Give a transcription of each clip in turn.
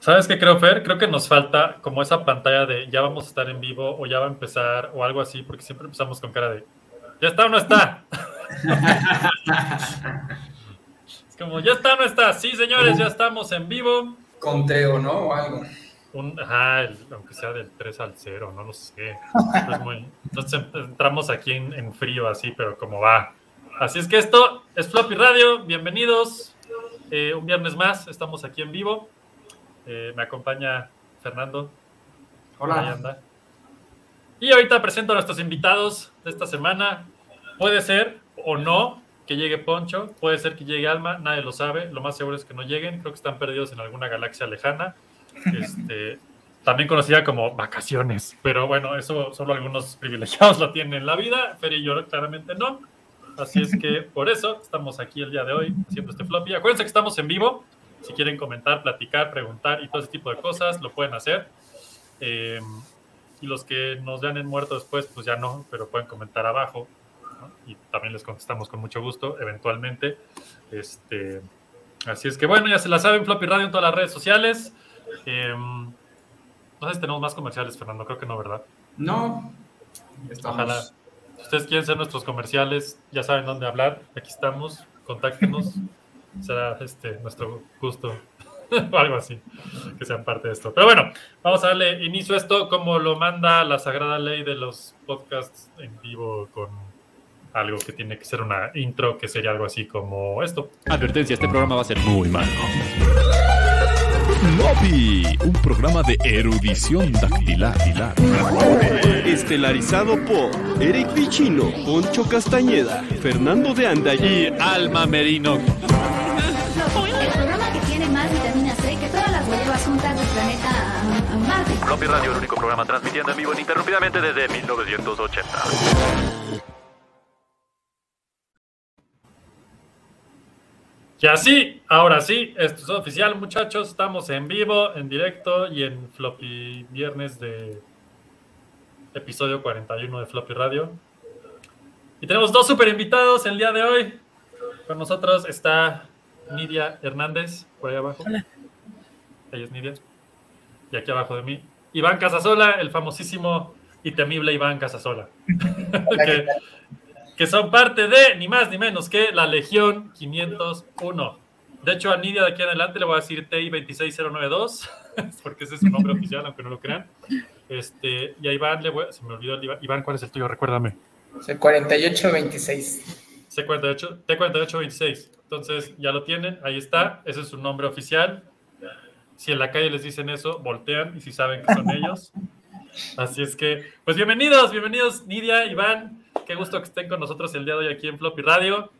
¿Sabes qué creo, Fer? Creo que nos falta como esa pantalla de ya vamos a estar en vivo o ya va a empezar o algo así, porque siempre empezamos con cara de ¿ya está o no está? es como, ¿ya está o no está? Sí, señores, ya estamos en vivo. Conteo, ¿no? O algo. Un, ajá, aunque sea del 3 al 0, no lo sé. entonces entramos aquí en, en frío así, pero como va. Así es que esto es Floppy Radio, bienvenidos. Eh, un viernes más, estamos aquí en vivo. Eh, me acompaña Fernando. Hola. Y ahorita presento a nuestros invitados de esta semana. Puede ser o no que llegue Poncho, puede ser que llegue Alma, nadie lo sabe. Lo más seguro es que no lleguen. Creo que están perdidos en alguna galaxia lejana. Este, también conocida como vacaciones, pero bueno, eso solo algunos privilegiados lo tienen en la vida. Fer y yo claramente no. Así es que por eso estamos aquí el día de hoy haciendo este floppy. Acuérdense que estamos en vivo. Si quieren comentar, platicar, preguntar y todo ese tipo de cosas, lo pueden hacer. Eh, y los que nos vean en muerto después, pues ya no, pero pueden comentar abajo. ¿no? Y también les contestamos con mucho gusto, eventualmente. Este, así es que bueno, ya se la saben, Floppy Radio en todas las redes sociales. Eh, no sé si tenemos más comerciales, Fernando, creo que no, ¿verdad? No. Estamos... Ojalá. Si ustedes quieren ser nuestros comerciales, ya saben dónde hablar. Aquí estamos, contáctenos. Será este nuestro gusto o algo así, que sean parte de esto. Pero bueno, vamos a darle inicio a esto como lo manda la sagrada ley de los podcasts en vivo con algo que tiene que ser una intro, que sería algo así como esto. Advertencia, este programa va a ser muy malo. Floppy, un programa de erudición dactilar. Estelarizado por Eric Pichino, Poncho Castañeda, Fernando de Anda y Alma Merino. El programa que tiene más vitamina C que todas las huevas juntas del planeta Marte. Floppy Radio, el único programa transmitiendo en vivo ininterrumpidamente desde 1980. Y así, ahora sí, esto es oficial, muchachos. Estamos en vivo, en directo y en Floppy Viernes de episodio 41 de Floppy Radio. Y tenemos dos super invitados el día de hoy. Con nosotros está Nidia Hernández, por ahí abajo. Hola. Ella es Nidia. Y aquí abajo de mí, Iván Casasola, el famosísimo y temible Iván Casasola. que, que son parte de ni más ni menos que la Legión 501. De hecho, a Nidia de aquí en adelante le voy a decir TI 26092, porque ese es su nombre oficial, aunque no lo crean. Este, y a Iván le voy a, se me olvidó el Iván. Iván, ¿cuál es el tuyo? Recuérdame. El 4826. C48, T4826. Entonces, ya lo tienen, ahí está, ese es su nombre oficial. Si en la calle les dicen eso, voltean y si saben que son ellos. Así es que, pues bienvenidos, bienvenidos Nidia, Iván, qué gusto que estén con nosotros el día de hoy aquí en Floppy Radio.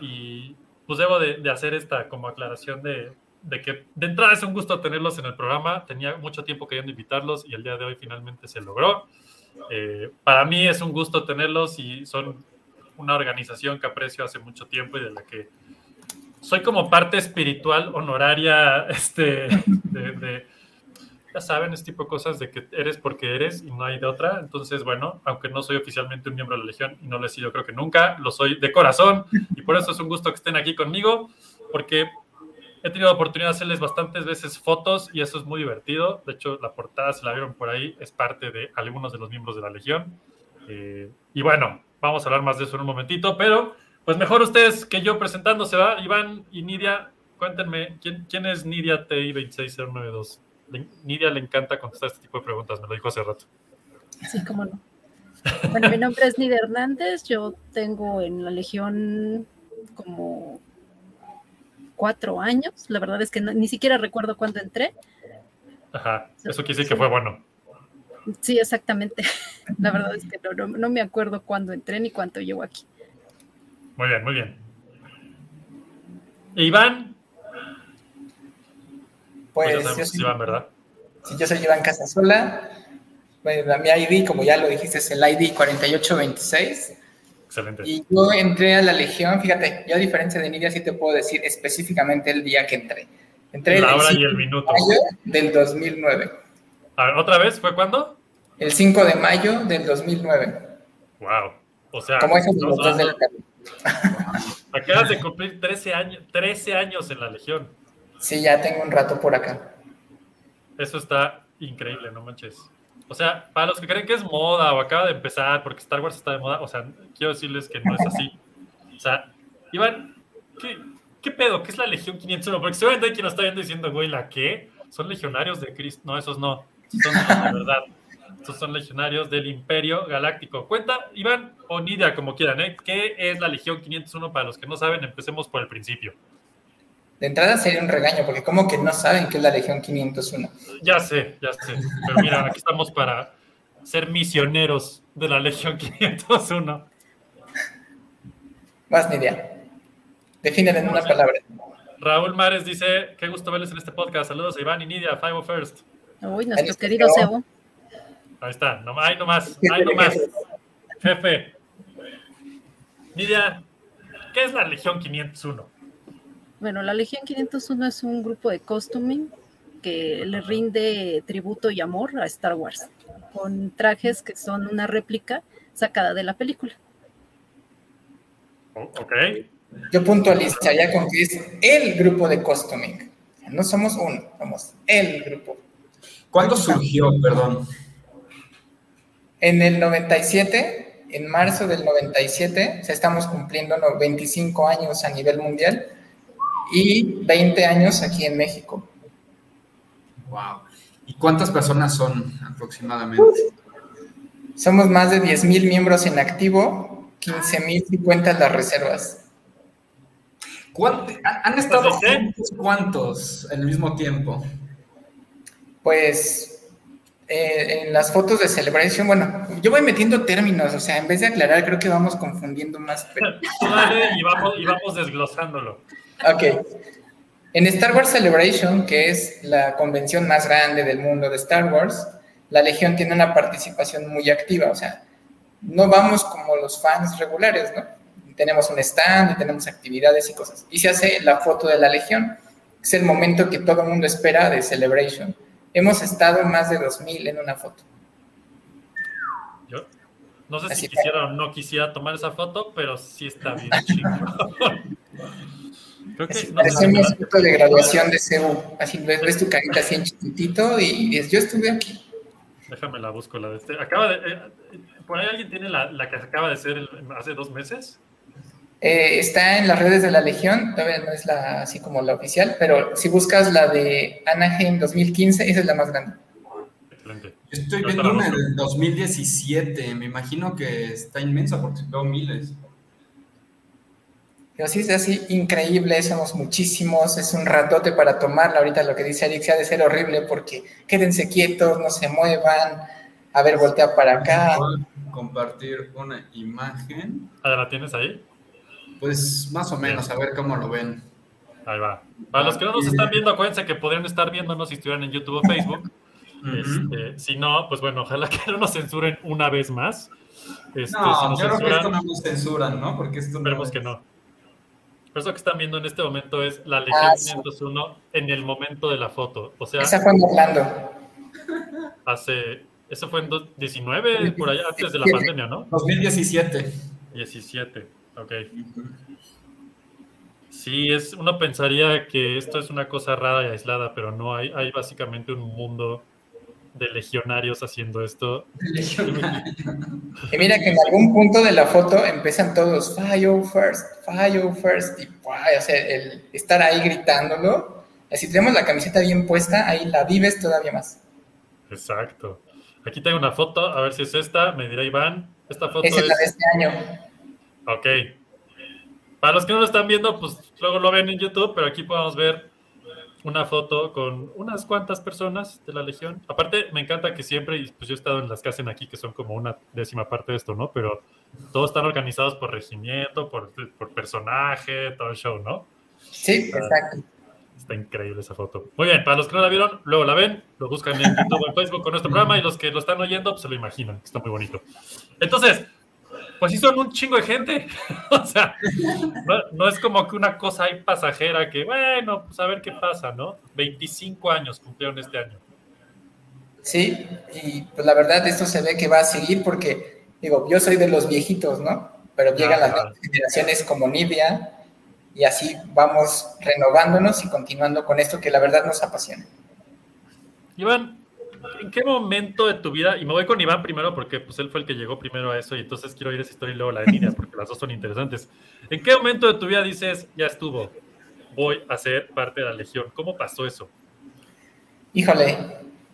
Y pues debo de, de hacer esta como aclaración de, de, que de entrada es un gusto tenerlos en el programa. Tenía mucho tiempo queriendo invitarlos y el día de hoy finalmente se logró. Eh, para mí es un gusto tenerlos y son una organización que aprecio hace mucho tiempo y de la que soy como parte espiritual honoraria este, de, de ya saben, este tipo de cosas de que eres porque eres y no hay de otra. Entonces, bueno, aunque no soy oficialmente un miembro de la Legión y no lo he sido creo que nunca, lo soy de corazón y por eso es un gusto que estén aquí conmigo, porque he tenido la oportunidad de hacerles bastantes veces fotos y eso es muy divertido. De hecho, la portada, se la vieron por ahí, es parte de algunos de los miembros de la Legión. Eh, y bueno, vamos a hablar más de eso en un momentito, pero pues mejor ustedes que yo presentándose, ¿va? Iván y Nidia, cuéntenme, ¿quién, quién es Nidia TI 26092? Nidia le encanta contestar este tipo de preguntas, me lo dijo hace rato. Sí, cómo no. Bueno, mi nombre es Nidia Hernández, yo tengo en la Legión como cuatro años, la verdad es que no, ni siquiera recuerdo cuándo entré. Ajá, eso quiere decir que fue bueno. Sí, exactamente. La verdad es que no, no, no me acuerdo cuándo entré ni cuánto llevo aquí. Muy bien, muy bien. ¿E Iván, Pues, pues yo, soy, es Iván, ¿verdad? sí, yo soy Iván Casasola. Bueno, mi ID, como ya lo dijiste, es el ID 4826. Excelente. Y yo entré a la Legión, fíjate, yo a diferencia de Nidia sí te puedo decir específicamente el día que entré. Entré La el hora y 5 el minuto. de mayo del 2009. A ver, ¿otra vez? ¿Fue cuándo? El 5 de mayo del 2009. Wow. O sea, Como estamos los dos de la tarde. acabas de cumplir 13 años, 13 años en la Legión. Sí, ya tengo un rato por acá. Eso está increíble, no manches. O sea, para los que creen que es moda o acaba de empezar porque Star Wars está de moda, o sea, quiero decirles que no es así. O sea, Iván, ¿qué, pedo? ¿Qué es la Legión 501? Porque seguramente hay quien nos está viendo diciendo, güey, ¿la qué? Son legionarios de Cristo. No, esos no. Son de verdad. Estos son legionarios del Imperio Galáctico. Cuenta, Iván o Nidia, como quieran, ¿eh? ¿Qué es la Legión 501? Para los que no saben, empecemos por el principio. De entrada sería un regaño, porque como que no saben qué es la Legión 501. Ya sé, ya sé. Pero mira, aquí estamos para ser misioneros de la Legión 501. Más ni idea. Definen en una palabra. Raúl Mares dice, qué gusto verles en este podcast. Saludos a Iván y Nidia, Five First. Uy, nuestro querido Sebo. Ahí está, no, ahí nomás, ahí nomás. Jefe. Nidia, ¿qué es la Legión 501? Bueno, la Legión 501 es un grupo de costuming que le rinde tributo y amor a Star Wars, con trajes que son una réplica sacada de la película. Oh, ok. Yo puntualizaría con que es el grupo de costuming. No somos uno, somos el grupo. ¿Cuándo surgió, perdón? En el 97, en marzo del 97, o sea, estamos cumpliendo no, 25 años a nivel mundial y 20 años aquí en México. Wow. ¿Y cuántas personas son aproximadamente? Somos más de 10.000 miembros en activo, 15.000 si cuentas las reservas. ¿Cuánt- ¿Han estado ¿Pues qué? juntos cuántos al mismo tiempo? Pues eh, en las fotos de Celebration, bueno, yo voy metiendo términos, o sea, en vez de aclarar, creo que vamos confundiendo más. pero- y vamos, y vamos desglosándolo. Ok. En Star Wars Celebration, que es la convención más grande del mundo de Star Wars, la Legión tiene una participación muy activa, o sea, no vamos como los fans regulares, ¿no? Tenemos un stand, y tenemos actividades y cosas. Y se hace la foto de la Legión. Es el momento que todo el mundo espera de Celebration. Hemos estado más de 2000 en una foto. Yo no sé si quisiera o no quisiera tomar esa foto, pero sí está bien chingón. Creo que Así no parecemos foto de graduación de CEU. Así ves, ves tu carita así en chiquitito y dices, yo estuve aquí. Déjame la busco la de este. Acaba de. eh, por ahí alguien tiene la, la que acaba de ser el- hace dos meses. Eh, está en las redes de la Legión, todavía no es la así como la oficial, pero si buscas la de Anaheim 2015, esa es la más grande. Excelente. Yo Estoy Yo viendo una del 2017. Me imagino que está inmensa porque veo miles. Pero sí es así increíble, somos muchísimos, es un ratote para tomarla. Ahorita lo que dice Eric se ha de ser horrible porque quédense quietos, no se muevan. A ver, voltea para acá. Compartir una imagen. Ah, ¿La tienes ahí? Pues más o menos, a ver cómo lo ven. Ahí va. Para los que no nos están viendo, acuérdense que podrían estar viéndonos si estuvieran en YouTube o Facebook. Este, si no, pues bueno, ojalá que no nos censuren una vez más. Este, si No, nos yo creo que censuran, esto no nos censuran, ¿no? Porque esto no esperemos es- que no. Pero eso que están viendo en este momento es la Legión Ah, sí. 501 en el momento de la foto. O sea, Esa fue en Orlando. hace. Eso fue en dos- 19, por allá, antes de la 17. pandemia, ¿no? 2017. 17, ok. Sí, es, uno pensaría que esto es una cosa rara y aislada, pero no, hay, hay básicamente un mundo de legionarios haciendo esto. Y mira que en algún punto de la foto empiezan todos, fire first, fire first, y ¡guay! o sea, el estar ahí gritándolo. Si tenemos la camiseta bien puesta, ahí la vives todavía más. Exacto. Aquí tengo una foto, a ver si es esta, me dirá Iván. Esta foto Esa es la de es... este año. Ok. Para los que no lo están viendo, pues luego lo ven en YouTube, pero aquí podemos ver una foto con unas cuantas personas de la Legión. Aparte, me encanta que siempre, pues yo he estado en las que hacen aquí, que son como una décima parte de esto, ¿no? Pero todos están organizados por regimiento, por, por personaje, todo el show, ¿no? Sí, exacto. Está increíble esa foto. Muy bien, para los que no la vieron, luego la ven, lo buscan en YouTube o en Facebook con nuestro programa y los que lo están oyendo, pues se lo imaginan, que está muy bonito. Entonces, pues sí son un chingo de gente. o sea, no, no es como que una cosa ahí pasajera que, bueno, pues a ver qué pasa, ¿no? 25 años cumplieron este año. Sí, y pues la verdad esto se ve que va a seguir porque, digo, yo soy de los viejitos, ¿no? Pero llegan las Ajá. nuevas generaciones como Nidia y así vamos renovándonos y continuando con esto que la verdad nos apasiona. Iván, ¿en qué momento de tu vida, y me voy con Iván primero porque pues él fue el que llegó primero a eso y entonces quiero oír esa historia y luego la de Nidia porque las dos son interesantes. ¿En qué momento de tu vida dices, ya estuvo, voy a ser parte de la Legión? ¿Cómo pasó eso? Híjole,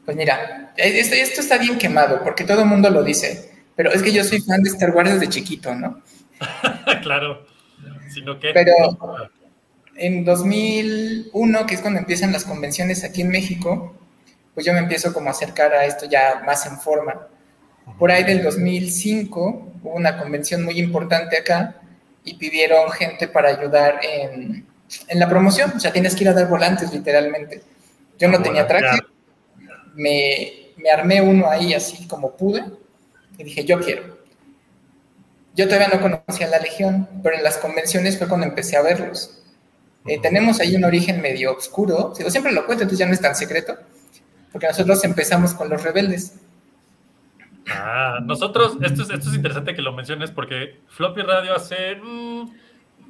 pues mira, esto, esto está bien quemado porque todo el mundo lo dice, pero es que yo soy fan de Star Wars desde chiquito, ¿no? claro, sino que... Pero en 2001, que es cuando empiezan las convenciones aquí en México, pues yo me empiezo como a acercar a esto ya más en forma. Por ahí del 2005 hubo una convención muy importante acá y pidieron gente para ayudar en, en la promoción, o sea, tienes que ir a dar volantes literalmente. Yo no tenía traje, me, me armé uno ahí así como pude y dije, yo quiero. Yo todavía no conocía la Legión, pero en las convenciones fue cuando empecé a verlos. Eh, tenemos ahí un origen medio oscuro, siempre lo cuento, entonces ya no es tan secreto, porque nosotros empezamos con los rebeldes. Ah, nosotros, esto es, esto es interesante que lo menciones porque Floppy Radio hace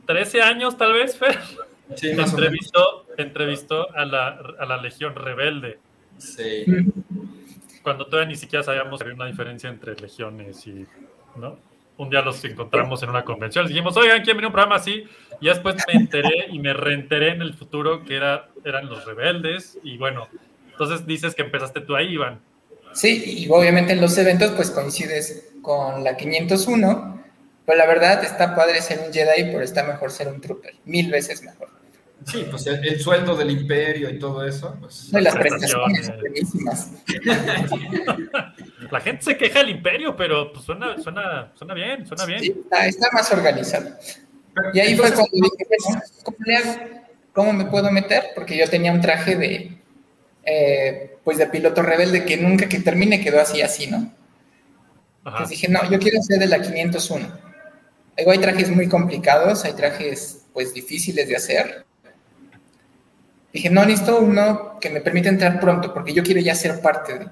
13 mm, años tal vez, Fer, sí, entrevistó, entrevistó a, la, a la Legión Rebelde. Sí. Cuando todavía ni siquiera sabíamos que había una diferencia entre legiones y, ¿no? Un día los encontramos en una convención, dijimos, oigan, ¿quién viene un programa así? Y después me enteré y me reenteré en el futuro que era, eran los rebeldes y bueno, entonces dices que empezaste tú ahí, Iván. Sí, y obviamente en los eventos pues coincides con la 501, pero la verdad está padre ser un Jedi, pero está mejor ser un Trooper, mil veces mejor. Sí, pues el, sueldo del imperio y todo eso. Pues, no, y las prestaciones buenísimas. La gente se queja del imperio, pero pues suena, suena, suena bien, suena bien. Sí, está, más organizado. Y ahí fue cuando dije, ¿cómo le hago? ¿Cómo me puedo meter? Porque yo tenía un traje de, eh, pues de piloto rebelde que nunca que termine quedó así, así, ¿no? Entonces dije, no, yo quiero ser de la 501. Luego hay trajes muy complicados, hay trajes pues difíciles de hacer. Dije, no, necesito uno que me permita entrar pronto, porque yo quiero ya ser parte de...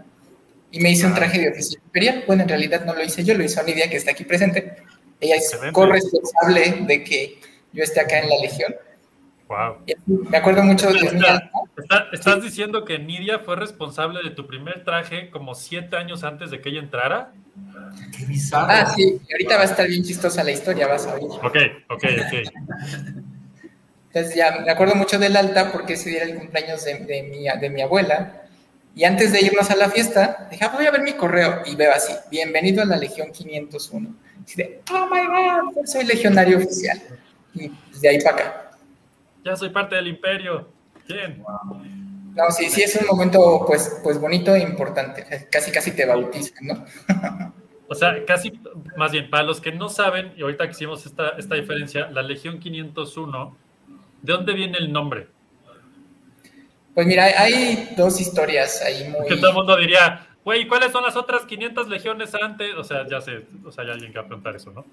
Y me hice un traje de oficina imperial. Bueno, en realidad no lo hice yo, lo hizo Nidia, que está aquí presente. Ella es corresponsable de que yo esté acá en la Legión. Wow. Me acuerdo mucho de ¿Estás diciendo que Nidia fue responsable de tu primer traje como siete años antes de que ella entrara? Qué bizarro. Ah, sí, ahorita va a estar bien chistosa la historia, vas a ver. Ok, ok, ok. Entonces ya me acuerdo mucho del alta porque ese día era el cumpleaños de, de, mi, de mi abuela. Y antes de irnos a la fiesta, dije, ah, voy a ver mi correo. Y veo así, bienvenido a la Legión 501. Y de, oh my God, soy legionario oficial. Y de ahí para acá ya soy parte del imperio. Bien. No, sí, sí, es un momento pues, pues bonito e importante. Casi, casi te bautizan, ¿no? o sea, casi, más bien, para los que no saben, y ahorita que hicimos esta, esta diferencia, la Legión 501, ¿de dónde viene el nombre? Pues mira, hay dos historias ahí muy... Que todo el mundo diría, güey, ¿cuáles son las otras 500 legiones antes? O sea, ya sé, o sea, hay alguien que va a preguntar eso, ¿no?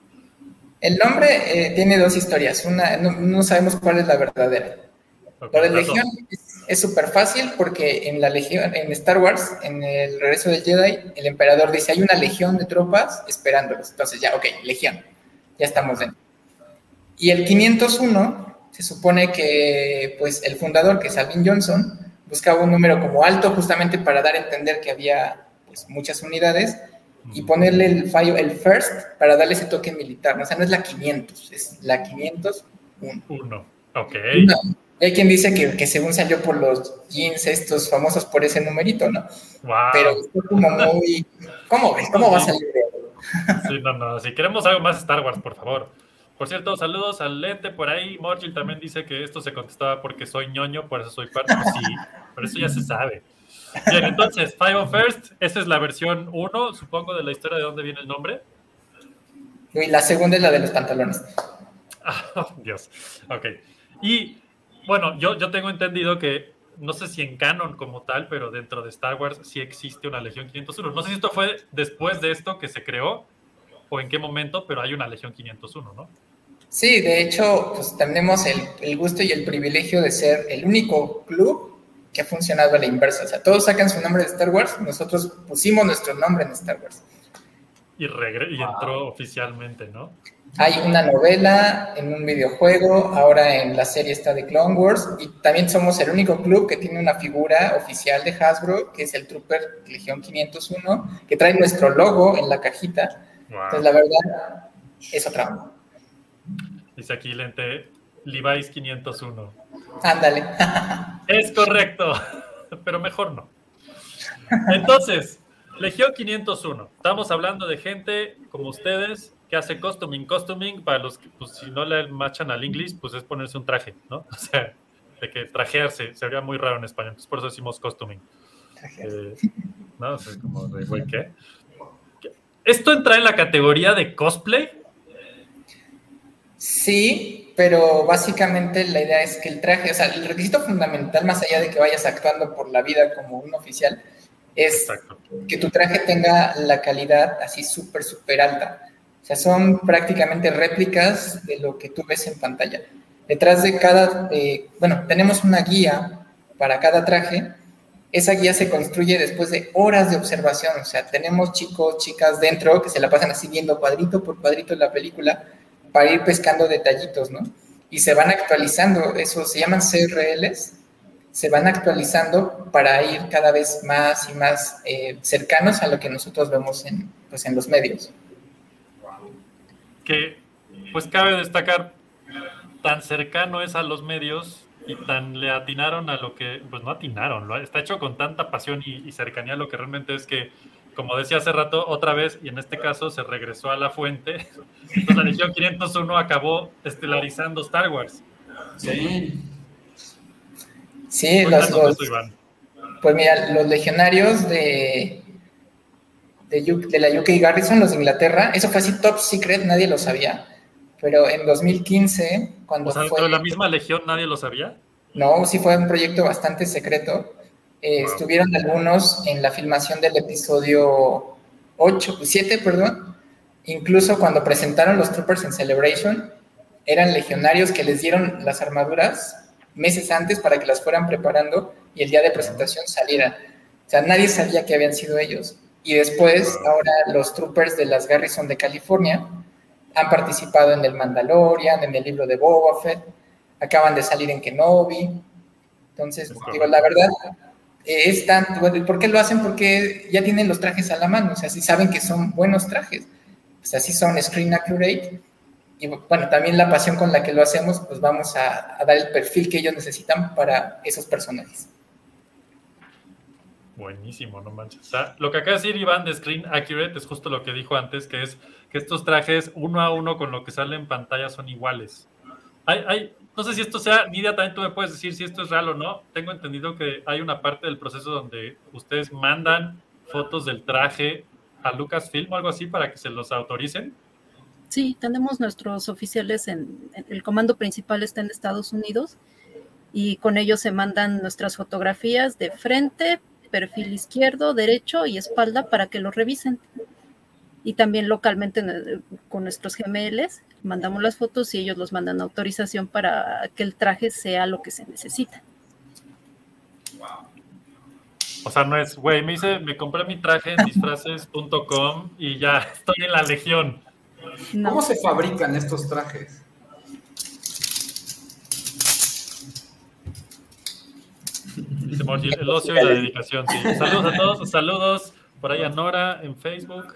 El nombre eh, tiene dos historias. Una, no, sabemos cuál es la verdadera. la de Legión es súper fácil porque en la Legión, en Star Wars, en el regreso del Jedi, el emperador dice, hay una legión de tropas esperándolos. Entonces ya, ok, legión, ya estamos dentro. Y el 501, se supone que pues el fundador, que es Alvin Johnson, buscaba un número como alto justamente para dar a entender que había pues, muchas unidades y ponerle el fallo, el first, para darle ese toque militar. ¿no? O sea, no es la 500, es la 501. Uno. Ok. Hay quien dice que, que, según salió por los jeans estos famosos por ese numerito, ¿no? Wow. Pero es como muy... ¿Cómo ves? ¿Cómo va a salir Sí, no, no. Si queremos algo más Star Wars, por favor. Por cierto, saludos al Lente por ahí. Morgil también dice que esto se contestaba porque soy ñoño, por eso soy parte. Sí, pero eso ya se sabe. Bien, entonces, Five of First, esa es la versión 1, supongo, de la historia de dónde viene el nombre. Y la segunda es la de los pantalones. Ah, Dios. Ok. Y bueno, yo, yo tengo entendido que, no sé si en canon como tal, pero dentro de Star Wars sí existe una Legión 501. No sé si esto fue después de esto que se creó o en qué momento, pero hay una Legión 501, ¿no? Sí, de hecho, pues tenemos el, el gusto y el privilegio de ser el único club que ha funcionado a la inversa. O sea, todos sacan su nombre de Star Wars, nosotros pusimos nuestro nombre en Star Wars. y, regre- y entró oficialmente, ¿no? Hay una novela en un videojuego, ahora en la serie está de Clone Wars, y también somos el único club que tiene una figura oficial de Hasbro, que es el Trooper Legión 501, que trae nuestro logo en la cajita. Wow. Entonces, la verdad, es otra onda. Dice aquí lente Levi's 501. Ándale. Es correcto, pero mejor no. Entonces, Legión 501. Estamos hablando de gente como ustedes que hace costuming. Costuming, para los que, pues, si no le machan al inglés, pues es ponerse un traje, ¿no? O sea, de que trajearse sería muy raro en español. Entonces, por eso decimos costuming. Eh, no, o sea, como de, güey, ¿qué? ¿Qué? ¿Esto entra en la categoría de cosplay? Sí, pero básicamente la idea es que el traje, o sea, el requisito fundamental, más allá de que vayas actuando por la vida como un oficial, es Exacto. que tu traje tenga la calidad así súper, súper alta. O sea, son prácticamente réplicas de lo que tú ves en pantalla. Detrás de cada, eh, bueno, tenemos una guía para cada traje. Esa guía se construye después de horas de observación. O sea, tenemos chicos, chicas dentro que se la pasan así viendo cuadrito por cuadrito la película para ir pescando detallitos, ¿no? Y se van actualizando, eso se llaman CRLs, se van actualizando para ir cada vez más y más eh, cercanos a lo que nosotros vemos en, pues, en los medios. que pues cabe destacar tan cercano es a los medios y tan le atinaron a lo que, pues no atinaron, lo, está hecho con tanta pasión y, y cercanía a lo que realmente es que, como decía hace rato, otra vez, y en este caso se regresó a la fuente, entonces la Legión 501 acabó estelarizando Star Wars. Sí. Sí, los, los- eso, Iván. pues mira, los legionarios de, de, de la UK Garrison, los de Inglaterra, eso fue así top secret, nadie lo sabía. Pero en 2015, cuando O sea, fue... de la misma Legión nadie lo sabía. No, sí fue un proyecto bastante secreto. Eh, Wow. Estuvieron algunos en la filmación del episodio 8, 7, perdón. Incluso cuando presentaron los Troopers en Celebration, eran legionarios que les dieron las armaduras meses antes para que las fueran preparando y el día de presentación salieran. O sea, nadie sabía que habían sido ellos. Y después, ahora los Troopers de las Garrison de California han participado en el Mandalorian, en el libro de Boba Fett, acaban de salir en Kenobi. Entonces, Es digo, la verdad, es tan, bueno, ¿por qué lo hacen? Porque ya tienen los trajes a la mano, o sea, si saben que son buenos trajes, pues así son screen accurate. Y bueno, también la pasión con la que lo hacemos, pues vamos a, dar el perfil que ellos necesitan para esos personajes. Buenísimo, no manches. Lo que acaba de decir Iván de Screen Accurate es justo lo que dijo antes, que es que estos trajes uno a uno con lo que sale en pantalla son iguales. Hay, hay, no sé si esto sea, Nidia, también tú me puedes decir si esto es real o no. Tengo entendido que hay una parte del proceso donde ustedes mandan fotos del traje a Lucasfilm o algo así para que se los autoricen. Sí, tenemos nuestros oficiales en, el comando principal está en Estados Unidos y con ellos se mandan nuestras fotografías de frente, perfil izquierdo, derecho y espalda para que lo revisen. Y también localmente en- con nuestros GMLs mandamos las fotos y ellos los mandan a autorización para que el traje sea lo que se necesita. O sea, no es, güey, me hice, me compré mi traje en disfraces.com y ya estoy en la legión. No. ¿Cómo se fabrican estos trajes? Dice el ocio y la dedicación, sí. Saludos a todos, saludos por ahí a Nora en Facebook.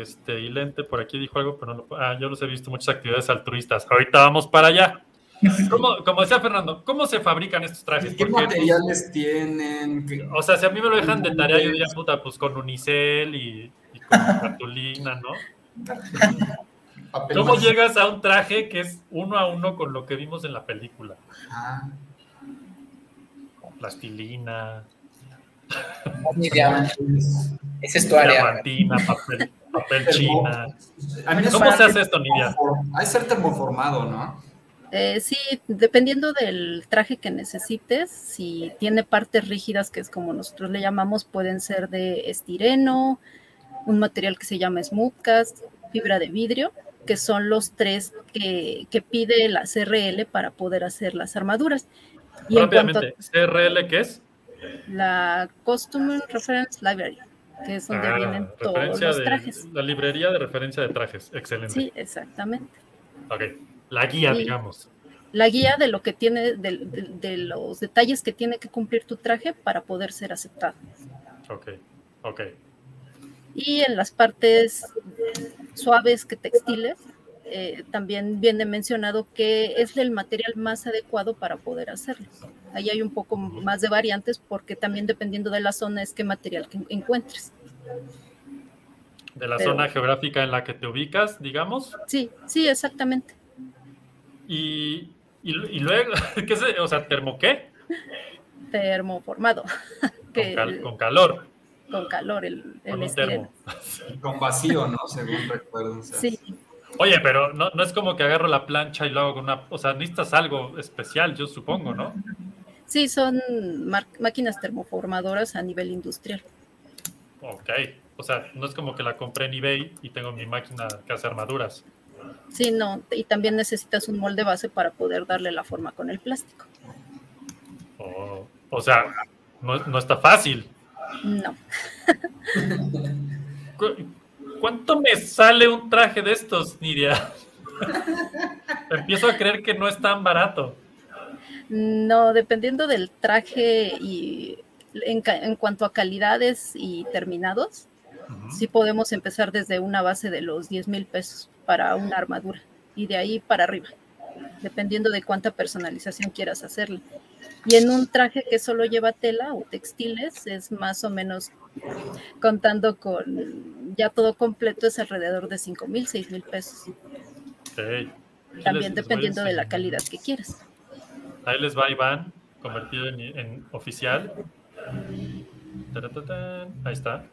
Este, y Lente por aquí dijo algo, pero no lo Ah, yo los he visto muchas actividades altruistas. Ahorita vamos para allá. ¿Cómo- como decía Fernando, ¿cómo se fabrican estos trajes? ¿Qué Porque, materiales tienen? ¿Qué- o sea, si a mí me lo dejan de tarea, yo diría, puta, pues con unicel y, y con cartulina, ¿no? ¿Cómo llegas a un traje que es uno a uno con lo que vimos en la película? Ah, Plastilina, esa es tu área. diamantina, papel, papel china. A mí ¿Cómo se hace esto, Nidia? Hay que ser termoformado, ¿no? Eh, sí, dependiendo del traje que necesites, si tiene partes rígidas, que es como nosotros le llamamos, pueden ser de estireno, un material que se llama smoothcast, fibra de vidrio, que son los tres que, que pide la CRL para poder hacer las armaduras. Y en cuanto Rápidamente, ¿CRL qué es? a la Costume Reference Library, que es donde Ah, vienen todos los de- trajes. La librería de referencia de trajes. Excelente. Sí, exactamente. Ok. La guía, Sí. digamos. La guía de lo que tiene, de, de- de los detalles que tiene que cumplir tu traje para poder ser aceptado. Ok. Ok. Y en las partes suaves que textiles, eh, también viene mencionado que es el material más adecuado para poder hacerlos. Ahí hay un poco más de variantes porque también dependiendo de la zona es qué material que encuentres. De la Pero- zona geográfica en la que te ubicas, digamos. Sí, sí, exactamente. Y, y, y luego, ¿qué es? O sea, ¿termo qué? Termoformado, Con, que cal- con calor. con calor el, el Con termo. Con vacío, ¿no? Según recuerdo. o sea, Sí, Oye, pero no, no es como que agarro la plancha y lo hago con una. O sea, necesitas algo especial, yo supongo, ¿no? sí, son máquinas termoformadoras a nivel industrial. Ok. O sea, no es como que la compré en eBay y tengo mi máquina que hace armaduras. Sí, no, y también necesitas un molde base para poder darle la forma con el plástico. O, o sea, no, no está fácil. No, ¿Cu- ¿Cuánto me sale un traje de estos, Nidia? Empiezo a creer que no es tan barato. no, dependiendo del traje y en, cuanto a calidades y terminados, sí podemos empezar desde una base de los 10 mil pesos para una armadura y de ahí para arriba, dependiendo de cuánta personalización quieras hacerle. Y en un traje que solo lleva tela o textiles es más o menos contando con ya todo completo es alrededor de 5 mil, 6 mil pesos. Les- También les dependiendo de la calidad que quieras. Ahí les va Iván, convertido en, en oficial. Ahí está.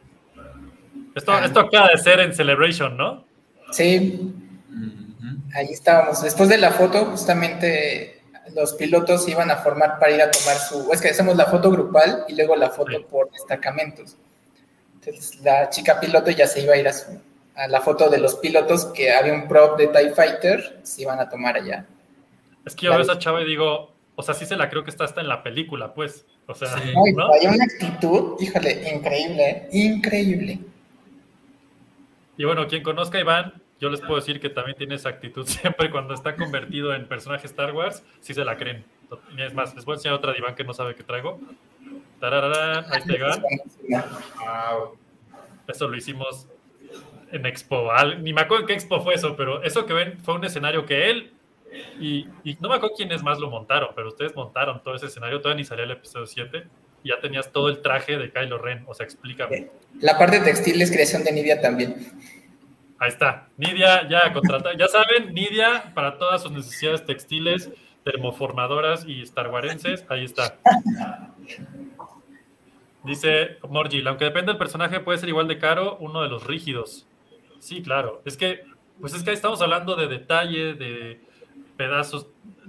Esto, esto acaba de ser en Celebration, ¿no? Sí, ahí estábamos. Después de la foto, justamente los pilotos iban a formar para ir a tomar su. Es que hacemos la foto grupal y luego la foto Sí. por destacamentos. Entonces, la chica piloto ya se iba a ir a, su- a la foto de los pilotos que había un prop de TIE Fighter, se iban a tomar allá. Es que yo veo a esa chava y digo, o sea, sí se la creo que está hasta en la película, pues. O sea, Sí. No, y ¿no? había una actitud, híjole, increíble, increíble. Y bueno, quien conozca a Iván, yo les puedo decir que también tiene esa actitud siempre cuando está convertido en personaje Star Wars, sí se la creen. Es más, les voy a enseñar otra de Iván que no sabe que traigo. Está Iván. Wow. Eso lo hicimos en Expo. Ni me acuerdo en qué Expo fue eso, pero eso que ven fue un escenario que él y, y no me acuerdo quiénes más lo montaron, pero ustedes montaron todo ese escenario. Todavía ni salía el episodio 7 y ya tenías todo el traje de Kylo Ren. O sea, explícame. La parte textil es creación de Nidia también. Ahí está. Nidia ya contrata. Ya saben, Nidia para todas sus necesidades textiles, termoformadoras y starwarenses. Ahí está. Dice Morgil, aunque depende del personaje, puede ser igual de caro uno de los rígidos. Sí, claro. Es que, pues es que ahí estamos hablando de detalle, de pedazos.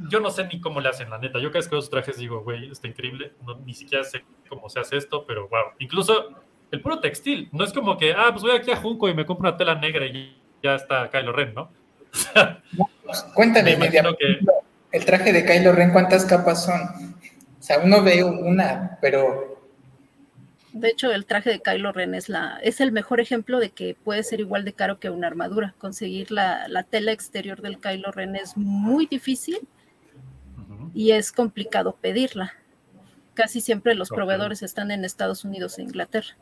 Yo no sé ni cómo le hacen, la neta. Yo cada vez que veo sus trajes digo, güey, está increíble. No, ni siquiera sé cómo se hace esto, pero wow. Incluso el puro textil. No es como que, ah, pues voy aquí a Junco y me compro una tela negra y ya está Kylo Ren, ¿no? Cuéntale, Me que- ejemplo, el traje de Kylo Ren, ¿cuántas capas son? O sea, uno ve una, pero De hecho, el traje de Kylo Ren es, la, es el mejor ejemplo de que puede ser igual de caro que una armadura. Conseguir la, la tela exterior del Kylo Ren es muy difícil y es complicado pedirla. Casi siempre los proveedores están en Estados Unidos e Inglaterra.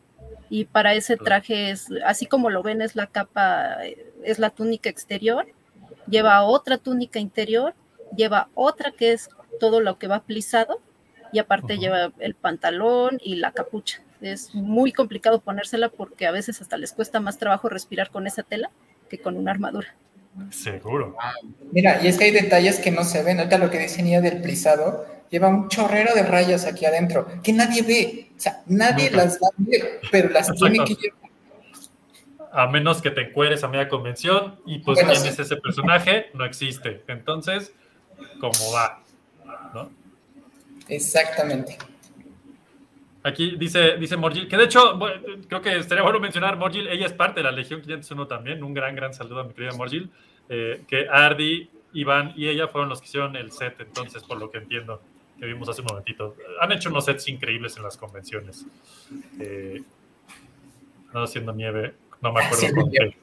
Y para ese traje es, así como lo ven, es la capa, eh, es la túnica exterior, lleva otra túnica interior, lleva otra que es todo lo que va plisado y aparte lleva el pantalón y la capucha. Es muy complicado ponérsela porque a veces hasta les cuesta más trabajo respirar con esa tela que con una armadura. Seguro. mira, y es que hay detalles que no se ven. Ahorita lo que dice Nidia del plisado, lleva un chorrero de rayas aquí adentro, que nadie ve. O sea, nadie Nunca. las va a ver, pero las tiene que llevar. A menos que te encueres a media convención y pues Bueno, quién sí. es ese personaje, no existe. Entonces, ¿cómo va? ¿No? Exactamente. Aquí dice, dice Morgil, que de hecho, bueno, creo que estaría bueno mencionar, Morgil, ella es parte de la Legión 501 también, un gran, gran saludo a mi querida Morgil, eh, que Ardi, Iván y ella fueron los que hicieron el set, entonces, por lo que entiendo, que vimos hace un momentito. Han hecho unos sets increíbles en las convenciones. Eh, no haciendo nieve, no me acuerdo con qué.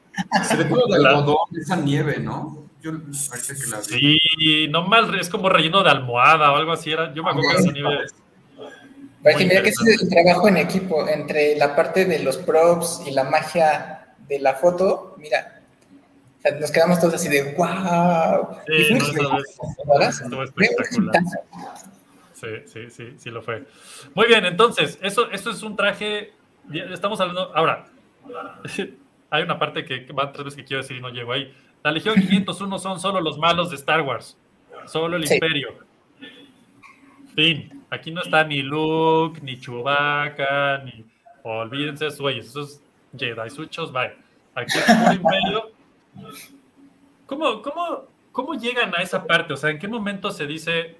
Se como de La- algodón esa nieve, ¿no? Yo que la vi. Sí, no mal, es como relleno de almohada o algo así era. Yo me acuerdo que esa nieve. Que mira que es el trabajo en equipo, entre la parte de los props y la magia de la foto, mira, o sea, nos quedamos todos así de wow. Sí, no, estuvo espectacular. Sí, sí, sí, sí lo fue. Muy bien, entonces, eso, eso es un traje. Estamos hablando. Ahora, hay una parte que van tres veces que quiero decir y no llego ahí. La Legión 501 son solo los malos de Star Wars. Solo el Sí. Imperio. Fin. Aquí no está ni Luke, ni Chewbacca, ni. Olvídense, esos güeyes. Esos Jedi Suchos, bye. Aquí es puro Imperio. ¿Cómo, cómo, ¿Cómo llegan a esa parte? O sea, ¿en qué momento se dice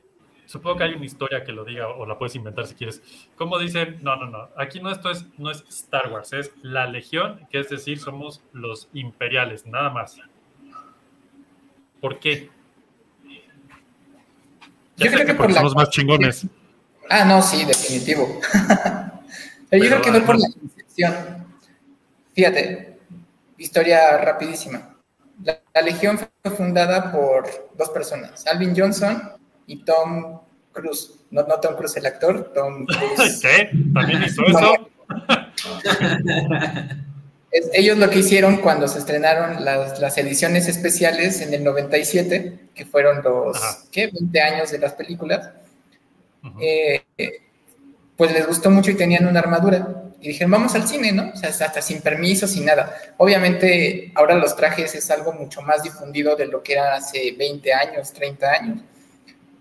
supongo que hay una historia que lo diga o la puedes inventar si quieres. ¿Cómo dicen? No, no, no. Aquí no esto es, no es Star Wars, es la Legión, que es decir, somos los imperiales, nada más. ¿Por qué? Ya Yo sé creo que porque por la- somos más chingones. Ah, no, sí, definitivo. Pero yo creo que fue por la concepción. Fíjate, historia rapidísima. La, la Legión fue fundada por dos personas, Alvin Johnson y Tom Cruise. No, no Tom Cruise el actor, Tom Cruise. ¿Qué? ¿También hizo eso? Es- ellos lo que hicieron cuando se estrenaron las, las ediciones especiales en el 97, que fueron los, Ajá. ¿qué? 20 años de las películas, Eh, eh, pues les gustó mucho y tenían una armadura. Y dijeron, vamos al cine, ¿no? O sea, hasta sin permiso, sin nada. Obviamente, ahora los trajes es algo mucho más difundido de lo que era hace 20 años, 30 años.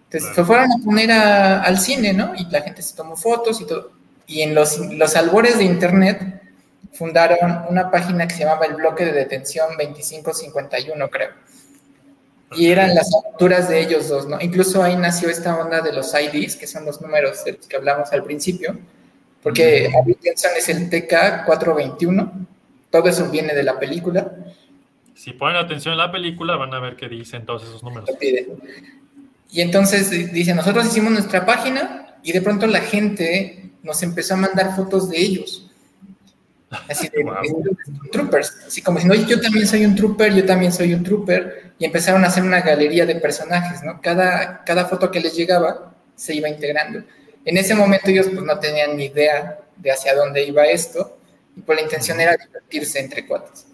Entonces, Claro. se fueron a poner a- al cine, ¿no? Y la gente se tomó fotos y todo. Y en los, los albores de Internet fundaron una página que se llamaba el bloque de detención 2551, creo. Y eran las alturas de ellos dos, ¿no? Incluso ahí nació esta onda de los IDs, que son los números de los que hablamos al principio, porque Alvin Johnson es el TK421, todo eso viene de la película, Si ponen atención en la película, van a ver que dicen todos esos números. Y entonces di- dice, nosotros hicimos nuestra página y de pronto la gente nos empezó a mandar fotos de ellos. Así de, Wow. de troopers, así como diciendo, oye, yo también soy un trooper, yo también soy un trooper, y empezaron a hacer una galería de personajes, ¿no? Cada, cada foto que les llegaba se iba integrando. En ese momento ellos pues no tenían ni idea de hacia dónde iba esto, y pues la intención era divertirse entre cuates.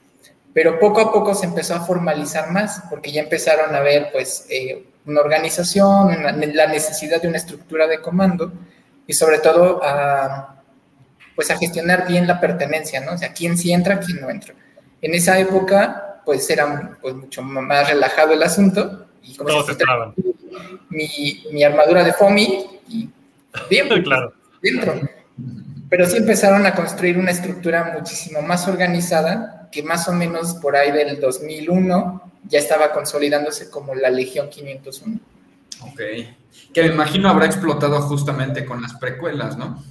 Pero poco a poco se empezó a formalizar más, porque ya empezaron a ver pues eh, una organización, una- la necesidad de una estructura de comando, y sobre todo a pues a gestionar bien la pertenencia, ¿no? O sea, quién sí entra, quién no entra. En esa época, pues era pues, mucho más relajado el asunto. Y como Todos se estaban. mi, mi armadura de FOMI y bien, pues, Claro. dentro. Pero sí empezaron a construir una estructura muchísimo más organizada, que más o menos por ahí del 2001 ya estaba consolidándose como la Legión 501. Ok. Que me imagino habrá explotado justamente con las precuelas, ¿no?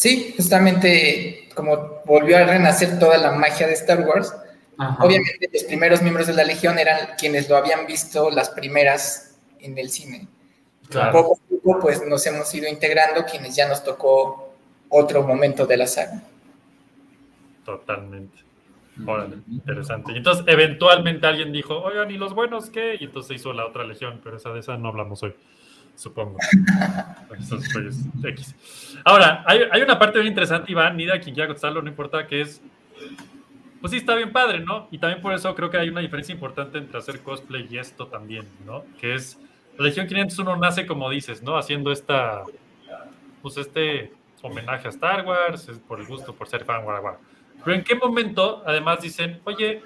Sí, justamente como volvió a renacer toda la magia de Star Wars, Ajá. Obviamente los primeros miembros de la Legión eran quienes lo habían visto las primeras en el cine. Claro. Poco a poco pues nos hemos ido integrando quienes ya nos tocó otro momento de la saga. Totalmente. Órale, interesante. Y entonces, eventualmente alguien dijo, oigan, ¿y los buenos qué? Y entonces hizo la otra legión, pero esa de esa no hablamos hoy, supongo. Esos güeyes X. Ahora, hay, hay una parte bien interesante, Iván, Nida, quien quiera contestarlo, no importa, que es, pues sí, está bien padre, ¿no? Y también por eso creo que hay una diferencia importante entre hacer cosplay y esto también, ¿no? Que es, la Legión 501 nace, como dices, ¿no? Haciendo esta, pues este homenaje a Star Wars, por el gusto, por ser fan, guau, guau. Pero en qué momento, además, dicen, oye,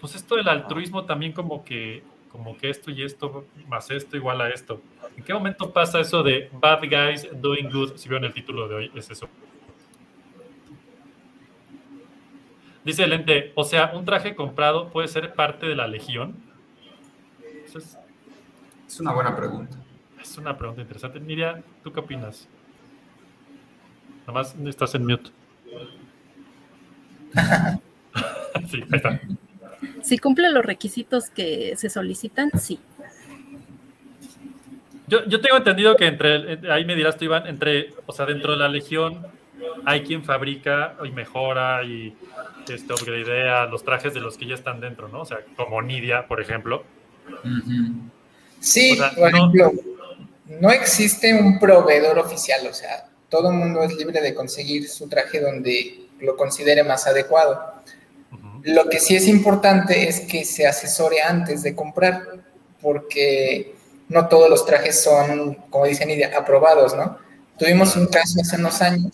pues esto del altruismo también como que, como que esto y esto más esto igual a esto. ¿En qué momento pasa eso de bad guys doing good? Si vieron el título de hoy, es eso. Dice el ente, o sea, un traje comprado puede ser parte de la legión. Es, Es una buena pregunta. es una pregunta interesante. Nidia, ¿tú qué opinas? Nomás estás en mute. sí, ahí está. Si cumple los requisitos que se solicitan, sí. Yo, yo tengo entendido que entre, ahí me dirás tú, Iván, entre, o sea, dentro de la legión, hay quien fabrica y mejora y este, upgradea los trajes de los que ya están dentro, ¿no? O sea, como Nidia, por ejemplo. Sí, O sea, por no- ejemplo, no existe un proveedor oficial, o sea, todo el mundo es libre de conseguir su traje donde lo considere más adecuado. Lo que sí es importante es que se asesore antes de comprar, porque no todos los trajes son, como dicen, aprobados, ¿no? Tuvimos un caso hace unos años,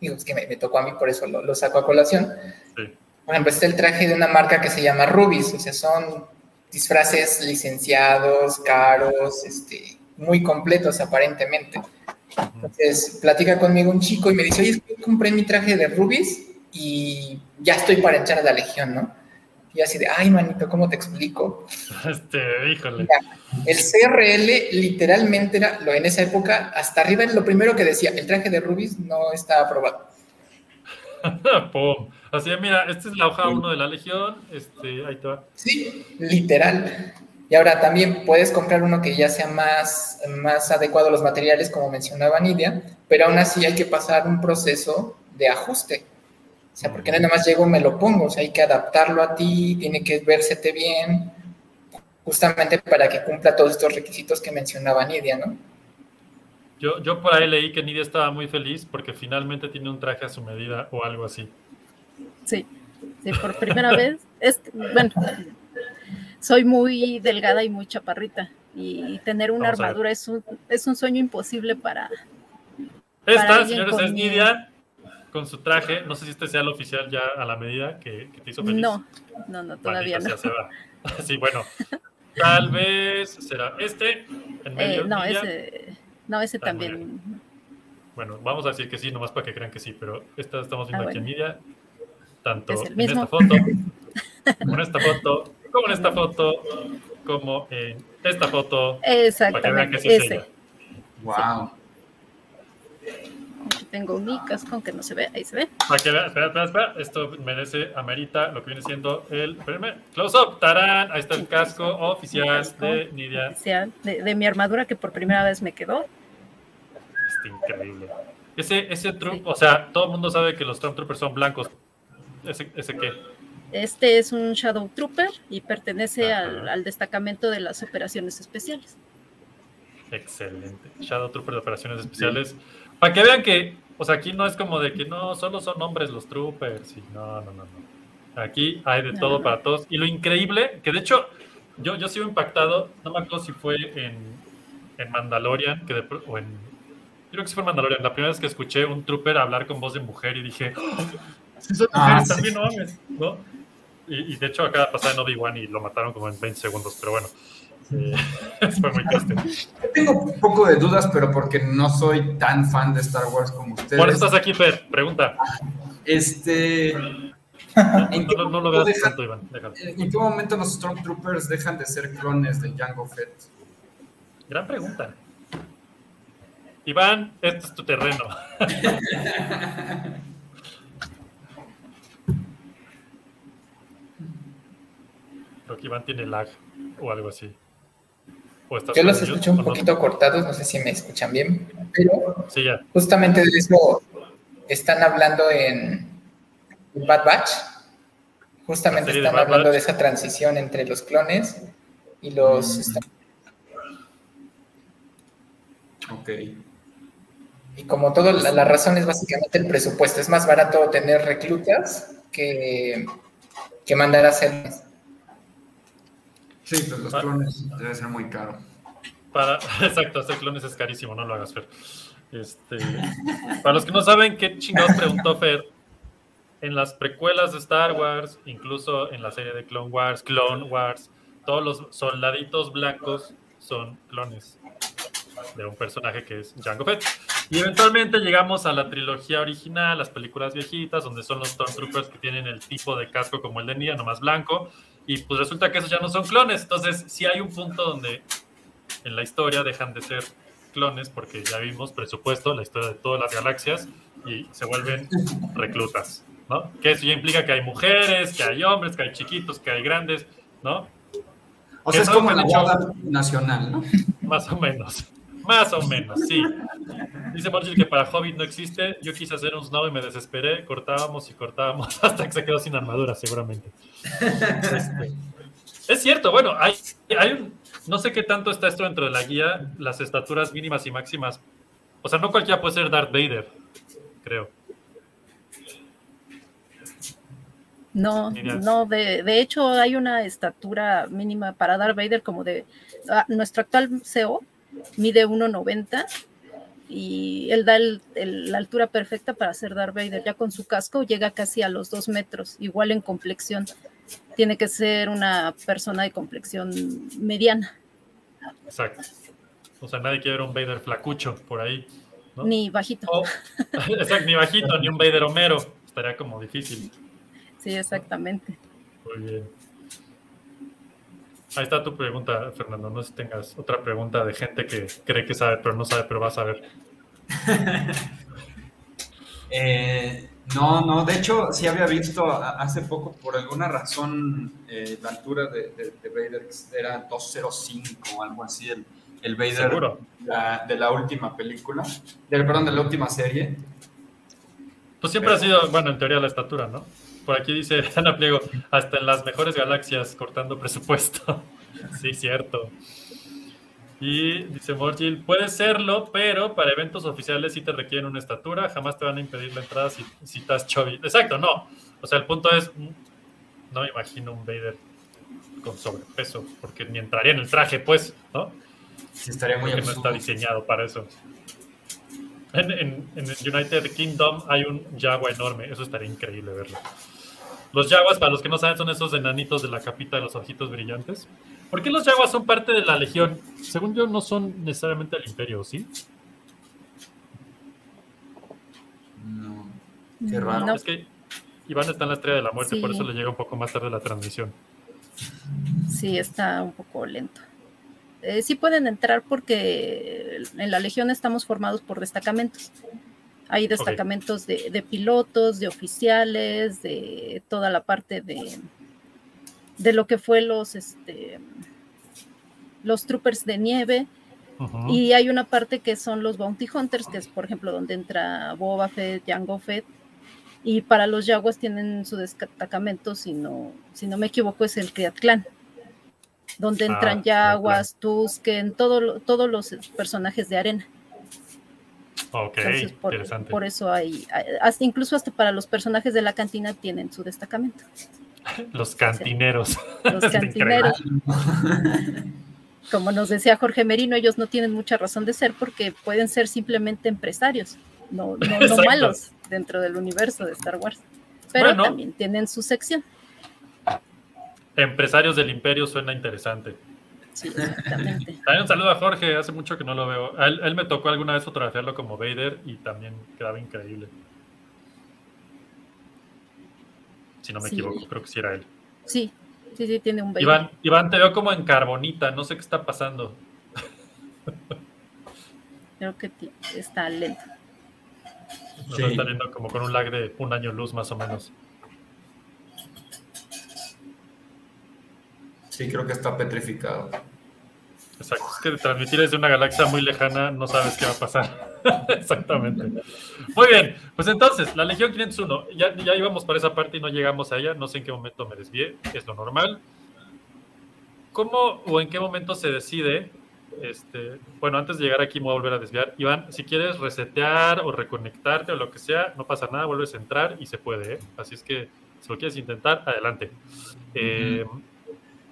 digo, es que me, me tocó a mí, por eso lo, lo saco a colación. Sí. Por ejemplo, está el traje de una marca que se llama Rubis, o sea, son disfraces licenciados, caros, este, muy completos aparentemente. Entonces, platica conmigo un chico y me dice, oye, es que compré mi traje de Rubis y ya estoy para entrar a la Legión, ¿no? Y así de, ay, manito, ¿cómo te explico? Este, híjole. El CRL literalmente era, lo en esa época, hasta arriba lo primero que decía, el traje de Rubis no está aprobado. Pum. Así, mira, esta es la hoja 1 de la Legión. Este, ahí te va. Sí, literal. Y ahora también puedes comprar uno que ya sea más, más adecuado a los materiales, como mencionaba Nidia, pero aún así hay que pasar un proceso de ajuste. O sea, porque no nada más llego y me lo pongo, o sea, hay que adaptarlo a ti, tiene que vérsete bien, justamente para que cumpla todos estos requisitos que mencionaba Nidia, ¿no? Yo, yo por ahí leí que Nidia estaba muy feliz porque finalmente tiene un traje a su medida o algo así. Sí, sí, por primera vez. Es, bueno, soy muy delgada y muy chaparrita. Y tener una Vamos armadura es un, es un sueño imposible para. Esta, alguien señores, es. Nidia con su traje. No sé si este sea el oficial ya a la medida que, que te hizo feliz. No, no, no, todavía Maldita no. sea, se va. Sí, bueno. Tal vez será este. En medio, Eh, no, ese, no, ese Ah, también. Bueno, vamos a decir que sí, nomás para que crean que sí, pero esta estamos viendo Ah, aquí en bueno. Nidia, tanto Es en esta foto, como en esta foto, como en esta foto, como en esta foto, para que vean que Exactamente, sí es ese. ella. Wow. Aquí tengo mi casco, aunque no se ve, ahí se ve. Vean, espera, espera, espera, esto merece, amerita lo que viene siendo el primer close-up, tarán, ahí está el casco oficial Casco de Nidia, oficial de, de mi armadura que por primera vez me quedó. está increíble. Ese, ese truco, o sea, todo el mundo sabe que los Stormtroopers son blancos, ese, ese qué, Este es un Shadow Trooper y pertenece al destacamento de las operaciones especiales. Excelente. Shadow Trooper de operaciones especiales. Para que vean que, o sea, aquí no es como de que no, solo son hombres los troopers. Y no, no, no, no. Aquí hay de No, todo no. para todos. Y lo increíble, que de hecho, yo, yo sigo impactado, no me acuerdo si fue en, en Mandalorian, que de o en. Creo que sí fue en Mandalorian, la primera vez que escuché un trooper hablar con voz de mujer y dije, ¡Oh! si son Ah, mujeres sí. también, no mames", ¿no? Y, y de hecho acaba de pasar en Obi-Wan y lo mataron como en 20 segundos, pero bueno. fue muy triste. Yo tengo un poco de dudas, pero porque no soy tan fan de Star Wars como ustedes. Por eso estás aquí, Fer. Pregunta. Este. ¿En qué, No, no lo momento veas tanto, Iván. Déjalo. ¿En qué momento los Stormtroopers dejan de ser clones de Jango Fett? Gran pregunta. Iván, este es tu terreno. Creo que Iván tiene lag o algo así. O estás Yo los escucho un poquito cortados, no sé si me escuchan bien, pero Sí, ya. justamente de eso están hablando en Bad Batch. Justamente de están Bad hablando Batch. de esa transición entre los clones y los... Ok. Y como todo, la, la razón es básicamente el presupuesto. Es más barato tener reclutas que, que mandar a hacer... Sí, pues los Ah. clones debe ser muy caro. Para, exacto, hacer clones es carísimo, no lo hagas, Fer. Este, para los que no saben qué chingados preguntó Fer, en las precuelas de Star Wars, incluso en la serie de Clone Wars, Clone Wars, todos los soldaditos blancos son clones de un personaje que es Jango Fett. Y eventualmente llegamos a la trilogía original, las películas viejitas, donde son los Stormtroopers que tienen el tipo de casco como el de Nia, nomás blanco. Y pues resulta que esos ya no son clones. Entonces, sí hay un punto donde en la historia dejan de ser clones, porque ya vimos presupuesto, la historia de todas las galaxias, y se vuelven reclutas, ¿no? Que eso ya implica que hay mujeres, que hay hombres, que hay chiquitos, que hay grandes, ¿no? O sea, es como la boda nacional, ¿no? Más o menos. Más o menos, sí. Dice Margil que para Hobbit no existe. Yo quise hacer un snow y me desesperé. Cortábamos y cortábamos hasta que se quedó sin armadura, seguramente. Este, es cierto, bueno, hay, hay un, no sé qué tanto está esto dentro de la guía, las estaturas mínimas y máximas. O sea, no cualquiera puede ser Darth Vader, creo. No, no, de, de hecho hay una estatura mínima para Darth Vader como de ah, nuestro actual CEO mide 1.90 y él da el- el- la altura perfecta para ser Darth Vader. Ya con su casco llega casi a los dos metros, igual en complexión. Tiene que ser una persona de complexión mediana, Exacto. O sea, nadie quiere ver un Vader flacucho por ahí. ¿no? ni bajito. Exacto, ni bajito, ni un Vader Homero. Estaría como difícil. Sí, exactamente. Muy bien. Ahí está tu pregunta, Fernando. No sé si tengas otra pregunta de gente que cree que sabe, pero no sabe, pero va a saber. Eh, no, no, de hecho sí había visto hace poco, por alguna razón, eh, la altura de, de- de Vader era 205 o algo así, el, el Vader la- de la última película, del, perdón, de la última serie. Pues siempre ha sido, bueno, en teoría la estatura, ¿no? Por aquí dice Ana Pliego, hasta en las mejores galaxias cortando presupuesto. sí, cierto. Y dice Morgil, puede serlo, pero para eventos oficiales sí te requieren una estatura, jamás te van a impedir la entrada si, si estás chubby. Exacto, no. O sea, el punto es, no me imagino un Vader con sobrepeso, porque ni entraría en el traje, pues, ¿no? Sí, estaría muy Porque no está diseñado para eso. En, en- en el United Kingdom hay un Jaguar enorme, eso estaría increíble verlo. Los Jaguars, para los que no saben, son esos enanitos de la capita de los ojitos brillantes. ¿Por qué los Jaguars son parte de la Legión? Según yo, no son necesariamente del Imperio, ¿sí? No, qué raro. No, Es que Iván está en la estrella de la muerte, por eso le llega un poco más tarde la transmisión. Sí, está un poco lento. Eh, sí pueden entrar porque en la Legión estamos formados por destacamentos. Hay destacamentos de, de pilotos, de oficiales, de toda la parte de, de lo que fue los, este, los troopers de nieve. Y hay una parte que son los Bounty Hunters, que es, por ejemplo, donde entra Boba Fett, Jango Fett. Y para los Jaguars tienen su destacamento, si no, si no me equivoco, es el Krayt Clan, donde Ah, entran Clan. Jaguars, Tusken, todo, todos los personajes de arena. Ok, Entonces, por, interesante. por eso hay, hasta, incluso hasta para los personajes de la cantina tienen su destacamento. Los cantineros. Los cantineros. Como nos decía Jorge Merino, ellos no tienen mucha razón de ser porque pueden ser simplemente empresarios, no, no, no Exacto. malos dentro del universo de Star Wars. Pero Bueno. también tienen su sección. Empresarios del Imperio suena interesante. Sí, exactamente. También un saludo a Jorge, hace mucho que no lo veo. Él, él me tocó alguna vez fotografiarlo como Vader y también quedaba increíble. Si no me Sí. equivoco, creo que sí era él. Sí, sí, sí, tiene un baby. Iván, Iván, te veo como en carbonita, no sé qué está pasando. Creo que ti- está lento. Nos Sí. está viendo como con un lag de un año luz más o menos. Sí, creo que está petrificado. Exacto. Es que de transmitir desde una galaxia muy lejana no sabes qué va a pasar. Exactamente. Muy bien. Pues entonces, la Legión 501. Ya, ya íbamos para esa parte y no llegamos a ella. No sé en qué momento me desvié. Es lo normal. ¿Cómo o en qué momento se decide? Este, bueno, antes de llegar aquí me voy a volver a desviar. Iván, si quieres resetear o reconectarte o lo que sea, no pasa nada, vuelves a entrar y se puede. ¿eh? Así es que si lo quieres intentar, adelante. Eh,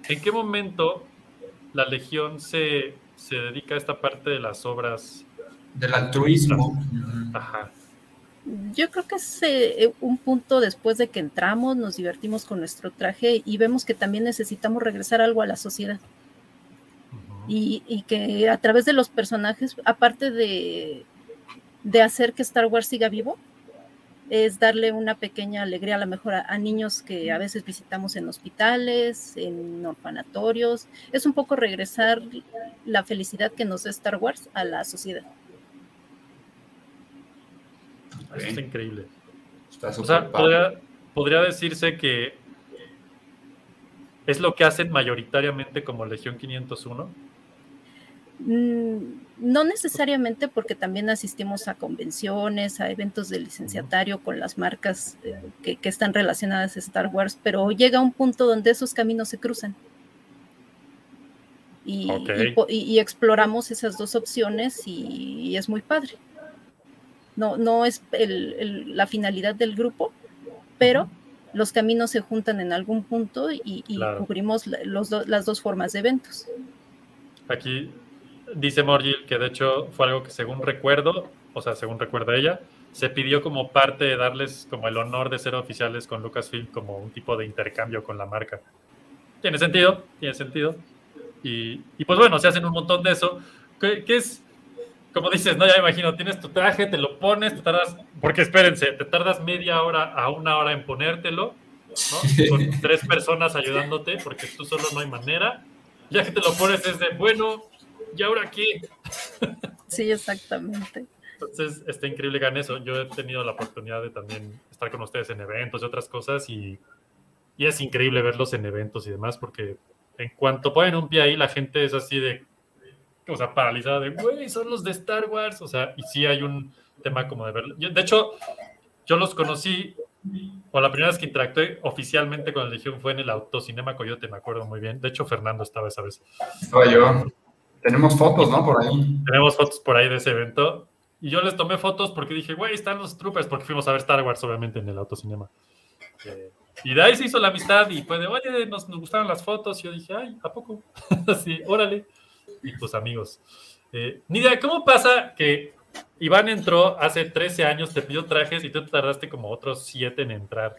¿En qué momento la Legión se, se dedica a esta parte de las obras? Del altruismo. Ajá. Yo creo que es eh, un punto después de que entramos, nos divertimos con nuestro traje y vemos que también necesitamos regresar algo a la sociedad. Y, y que a través de los personajes, aparte de, de hacer que Star Wars siga vivo, es darle una pequeña alegría a lo mejor a, a niños que a veces visitamos en hospitales, en orfanatorios. Es un poco regresar la felicidad que nos da Star Wars a la sociedad. Eso está increíble. Está O sea, podría, podría decirse que es lo que hacen mayoritariamente como Legión 501. Mm, no necesariamente porque también asistimos a convenciones, a eventos de licenciatario con las marcas eh, que, que están relacionadas a Star Wars, pero llega un punto donde esos caminos se cruzan. Y, exploramos esas dos opciones y, y es muy padre. No, no es el- el- la finalidad del grupo, pero los caminos se juntan en algún punto y, Claro. cubrimos la- los do- las dos formas de eventos. Aquí dice Morgil que de hecho fue algo que según recuerdo, o sea, según recuerda ella, se pidió como parte de darles como el honor de ser oficiales con Lucasfilm como un tipo de intercambio con la marca. Tiene sentido, tiene sentido. Y, y pues bueno, se hacen un montón de eso. Que, que es, como dices, no, ya me imagino, tienes tu traje, te lo pones, te tardas, porque espérense, te tardas media hora a una hora en ponértelo, ¿no? Con tres personas ayudándote, porque tú solo no hay manera. Ya que te lo pones es de, bueno, ¿y ahora qué? Sí, exactamente. Entonces, está increíble que hagan eso. Yo he tenido la oportunidad de también estar con ustedes en eventos y otras cosas y, y es increíble verlos en eventos y demás porque en cuanto ponen un pie ahí, la gente es así de, o sea, paralizada de, güey, son los de Star Wars. O sea, y sí hay un tema como de verlo. Yo- de hecho, yo los conocí, o la primera vez que interactué oficialmente con la Legión fue en el Autocinema Coyote, me acuerdo muy bien. De hecho, Fernando estaba esa vez. Estaba yo. Tenemos fotos, ¿no? Por ahí. Tenemos fotos por ahí de ese evento. Y yo les tomé fotos porque dije, güey, están los troopers, porque fuimos a ver Star Wars, obviamente, en el autocinema. Eh, y de ahí se hizo la amistad y fue de, oye, nos, nos gustaron las fotos. Y yo dije, ay, ¿a poco? Así, órale. Y pues amigos. Eh, Nidia, ¿cómo pasa que Iván entró hace 13 años, te pidió trajes y tú te tardaste como otros 7 en entrar?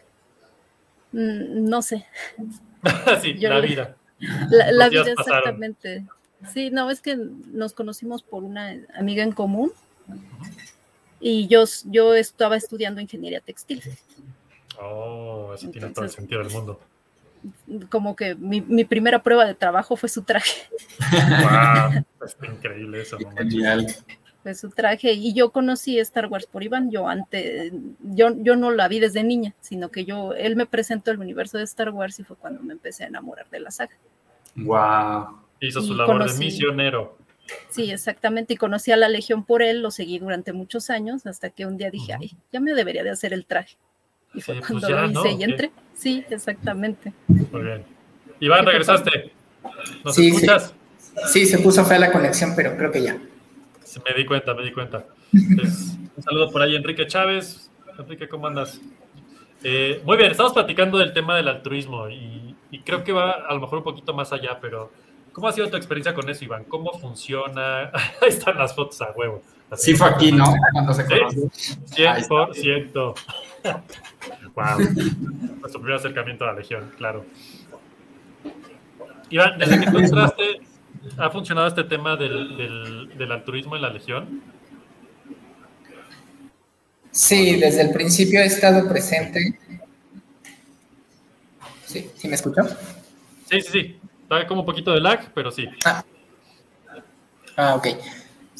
Mm, No sé, Así, Yo la le- vida. la, vida pasaron. exactamente. Sí, no, es que nos conocimos por una amiga en común y yo, yo estaba estudiando ingeniería textil. Oh, eso tiene todo el sentido del mundo. Como que mi, mi primera prueba de trabajo fue su traje, Wow, está increíble eso. no. Genial. fue su traje y yo conocí Star Wars por Iván. Yo antes, yo, yo no la vi desde niña, sino que yo, él me presentó el universo de Star Wars y fue cuando me empecé a enamorar de la saga. Wow. Hizo su Y labor de misionero. Sí, exactamente. Y conocí a la Legión por él, lo seguí durante muchos años, hasta que un día dije, ay, ya me debería de hacer el traje. Y fue Sí, pues cuando ya, lo hice ¿no? y ¿Qué? entré. Sí, exactamente. Muy bien. Iván, ¿Qué fue regresaste. ¿Nos Sí, sí. escuchas? Sí, se puso fea la conexión, pero creo que ya. Sí, Me di cuenta, me di cuenta. Pues, un saludo por ahí, Enrique Chávez. Enrique, ¿cómo andas? Eh, muy bien, estamos platicando del tema del altruismo y, y creo que va a lo mejor un poquito más allá, pero ¿cómo ha sido tu experiencia con eso, Iván? ¿Cómo funciona? Ahí están las fotos a huevo. Así. Sí fue aquí, ¿no? Cuando se conoció. 100%. wow. Nuestro primer acercamiento a la Legión, claro. Iván, desde que tú entraste, ¿ha funcionado este tema del, del, del altruismo en la Legión? Sí, desde el principio he estado presente. Sí, ¿sí me escuchó? Sí, sí, sí. Está como un poquito de lag, pero sí. Ah, ok.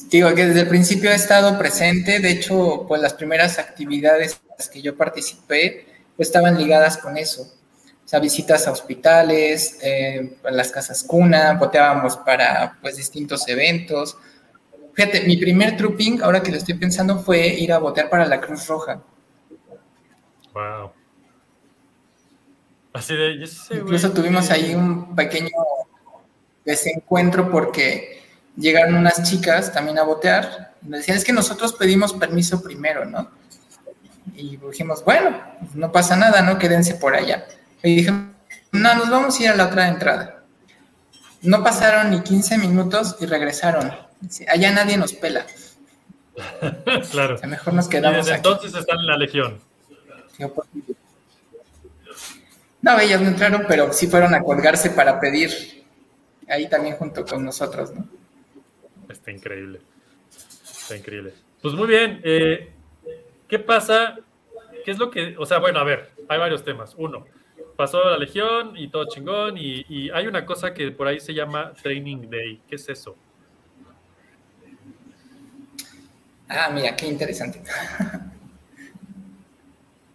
Digo que desde el principio he estado presente, de hecho, pues las primeras actividades en las que yo participé estaban ligadas con eso. O sea, visitas a hospitales, eh, a las casas cuna, boteábamos para pues distintos eventos. Fíjate, mi primer trooping, ahora que lo estoy pensando, fue ir a botear para la Cruz Roja. Wow. Así de. y ese güey Incluso tuvimos ahí un pequeño desencuentro porque llegaron unas chicas también a botear. Y nos decían, es que nosotros pedimos permiso primero, ¿no? Y dijimos, bueno, no pasa nada, ¿no? Quédense por allá. Y dije, no, nos vamos a ir a la otra entrada. No pasaron ni 15 minutos y regresaron. Allá nadie nos pela. claro. O sea, mejor nos Y quedamos desde aquí. entonces están en la Legión. Yo, pues, No, ellas no entraron, pero sí fueron a colgarse para pedir ahí también junto con nosotros, ¿no? Está increíble. Está increíble. Pues muy bien. eh, ¿Qué pasa? ¿Qué es lo que.? O sea, bueno, a ver, hay varios temas. Uno, pasó la Legión y todo chingón. Y, y hay una cosa que por ahí se llama Training Day. ¿Qué es eso? Ah, mira, qué interesante.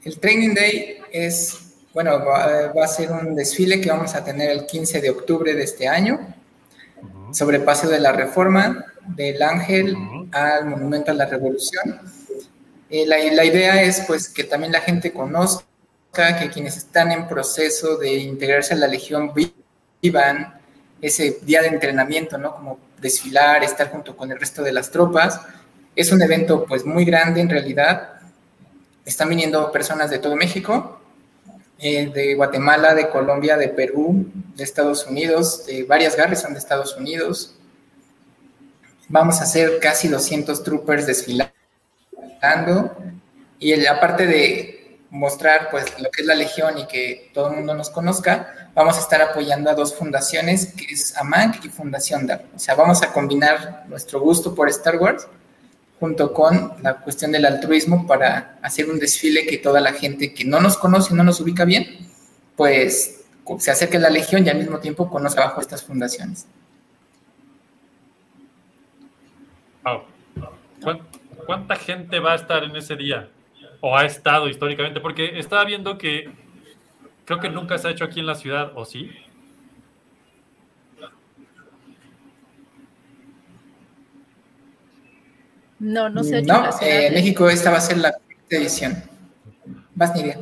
El Training Day es, bueno, va, va a ser un desfile que vamos a tener el 15 de octubre de este año. sobre Paseo de la Reforma, del Ángel Ujú. al Monumento a la Revolución. Eh, la, la idea es pues que también la gente conozca, que quienes están en proceso de integrarse a la Legión vi- vivan ese día de entrenamiento, ¿no? Como desfilar, estar junto con el resto de las tropas. Es un evento pues muy grande en realidad. Están viniendo personas de todo México, eh, de Guatemala, de Colombia, de Perú, de Estados Unidos, de varias Garrison de Estados Unidos. Vamos a hacer casi 200 troopers desfilando y aparte de mostrar pues lo que es la Legión y que todo el mundo nos conozca, vamos a estar apoyando a dos fundaciones, que es AMAC y Fundación DAR. O sea, vamos a combinar nuestro gusto por Star Wars junto con la cuestión del altruismo para hacer un desfile que toda la gente que no nos conoce, no nos ubica bien, pues se acerque a la Legión y al mismo tiempo conozca bajo estas fundaciones. ¿Cuán- ¿Cuánta gente va a estar en ese día? ¿O ha estado históricamente? Porque estaba viendo que creo que nunca se ha hecho aquí en la ciudad, ¿o sí? No, no se ha hecho en No, eh, México esta va a ser la cuarta edición. Vas, Nidia.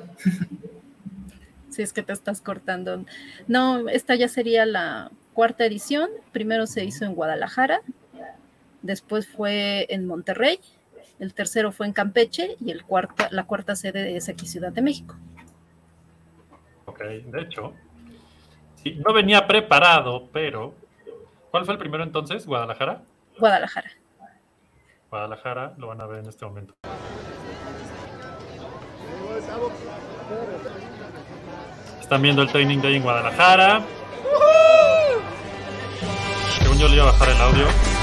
Si es que te estás cortando. No, esta ya sería la cuarta edición. Primero se hizo en Guadalajara, después fue en Monterrey, el tercero fue en Campeche y el cuarta, la cuarta sede es aquí Ciudad de México. Ok, de hecho. Sí, no venía preparado, pero. ¿Cuál fue el primero entonces? ¿Guadalajara? Guadalajara. Guadalajara, lo van a ver en este momento. Están viendo el Training Day en Guadalajara. Según yo le iba a bajar el audio.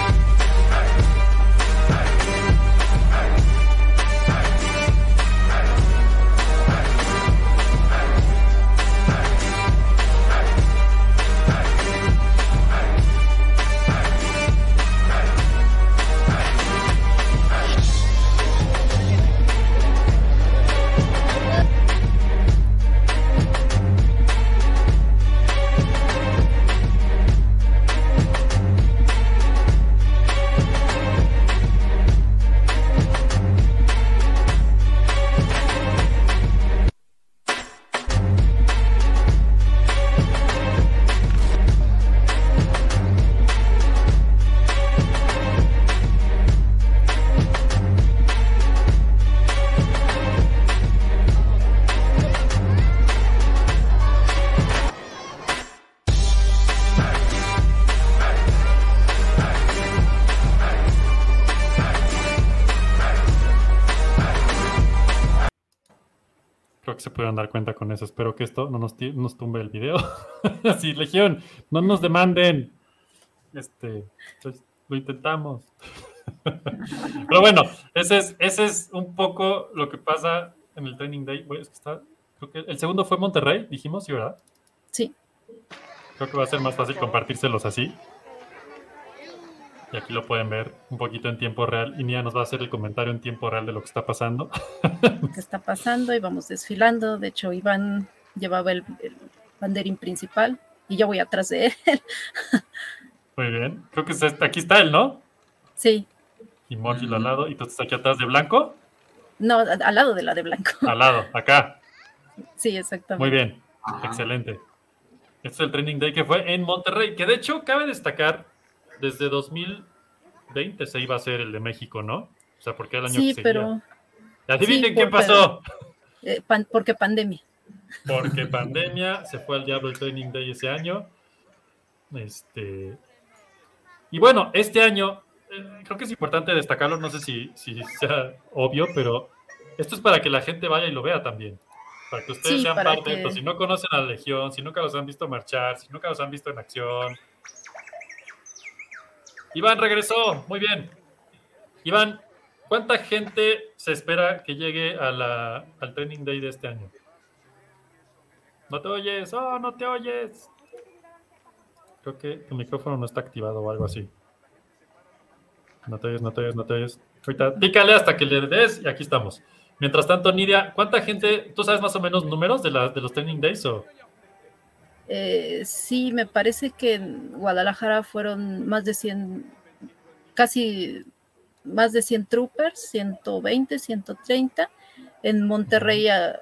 Pudieron dar cuenta con eso. Espero que esto no nos, nos tumbe el video. sí, Legión, no nos demanden. Este, pues, lo intentamos. Pero bueno, ese es, ese es un poco lo que pasa en el Training Day. Güey, es que está, creo que el segundo fue Monterrey, dijimos, ¿sí, verdad? Sí, Creo que va a ser más fácil compartírselos así. Y aquí lo pueden ver un poquito en tiempo real. Y Nia nos va a hacer el comentario en tiempo real de lo que está pasando. ¿qué está pasando? Y vamos desfilando. De hecho, Iván llevaba el, el banderín principal y yo voy atrás de él. Muy bien. Creo que es este- aquí está él, ¿no? Sí, Y Morgil al lado. Y tú estás aquí atrás de blanco. no, al lado de la de blanco. Al lado, acá. Sí, exactamente. Muy bien. Ajá. Excelente. Este es el Training Day que fue en Monterrey. Que de hecho, cabe destacar, desde 2020 se iba a hacer el de México, ¿no? O sea, porque era el año Sí, que seguía. pero Adivinen sí, qué por- pasó. eh, pan- porque pandemia. Porque pandemia, se fue al diablo el Training Day ese año. Este. Y bueno, este año, eh, creo que es importante destacarlo, no sé si, si sea obvio, pero esto es para que la gente vaya y lo vea también. Para que ustedes Sí, sean parte de esto. que- Si no conocen a la Legión, si nunca los han visto marchar, si nunca los han visto en acción. Iván regresó, muy bien. Iván, ¿cuánta gente se espera que llegue al Training Day de este año? No te oyes, oh, no te oyes. Creo que tu micrófono no está activado o algo así. No te oyes, no te oyes, no te oyes. Ahorita pícale hasta que le des y aquí estamos. Mientras tanto, Nidia, ¿cuánta gente, tú sabes más o menos números de, la- de los training days o? Eh, sí, me parece que en Guadalajara fueron más de 100, casi más de 100 troopers, 120, 130. En Monterrey ah,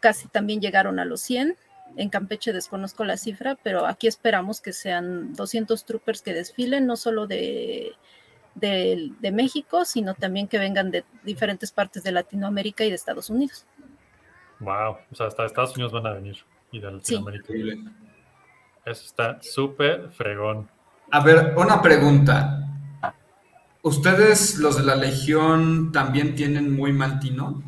casi también llegaron a los 100. En Campeche desconozco la cifra, pero aquí esperamos que sean 200 troopers que desfilen, no solo de, de, de México, sino también que vengan de diferentes partes de Latinoamérica y de Estados Unidos. Wow, o sea, hasta Estados Unidos van a venir y de Sí. Eso está súper fregón. A ver, una pregunta. ¿Ustedes, los de la Legión, también tienen muy mal tino?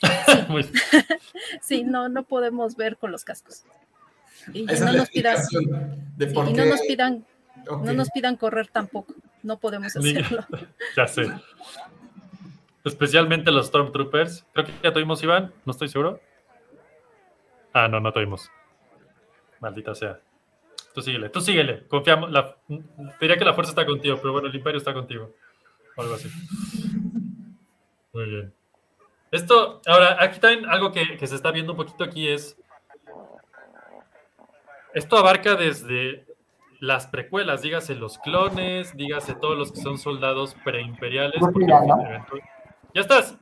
Sí, no, no podemos ver con los cascos. Y no nos pidan, de sí, y no nos pidan, no nos pidan correr tampoco. No podemos hacerlo. ya sé. Especialmente los Stormtroopers. Creo que ya tuvimos, Iván. No estoy seguro. Ah, no, no tuvimos. Maldita sea. Tú síguele, tú síguele. Confiamos. La, diría que la fuerza está contigo, pero bueno, el imperio está contigo. O algo así. Muy bien. Esto, ahora, aquí también algo que, que se está viendo un poquito aquí es. Esto abarca desde las precuelas, dígase los clones, dígase todos los que son soldados preimperiales. ¿Ya estás?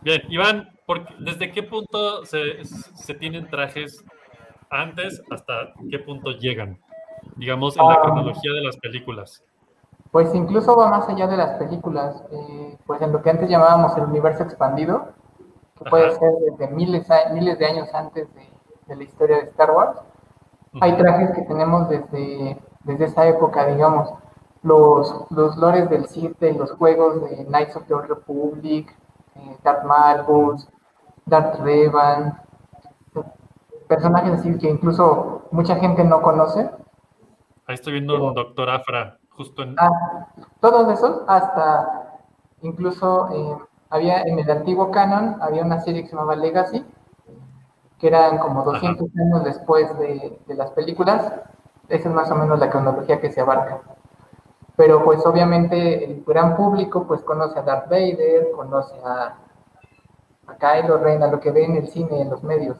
Bien, Iván, ¿por qué- ¿desde qué punto se, se tienen trajes antes hasta qué punto llegan? Digamos, en la Ah. cronología de las películas. Pues incluso va más allá de las películas, eh, pues en lo que antes llamábamos el universo expandido, que puede ser desde miles, de años antes de, de la historia de Star Wars. Hay trajes que tenemos desde, desde esa época, digamos, los, los lores del Sith de los juegos de Knights of the Old Republic, eh, Darth Malgus, Darth Revan, personajes así que incluso mucha gente no conoce, Ahí estoy viendo un doctor Afra, justo en... Ah, todos esos, hasta incluso eh, había en el antiguo canon, había una serie que se llamaba Legacy, que eran como 200 años después de, de las películas. Esa es más o menos la cronología que se abarca. Pero pues obviamente el gran público pues conoce a Darth Vader, conoce a, a Kylo Ren, a lo que ve en el cine, en los medios.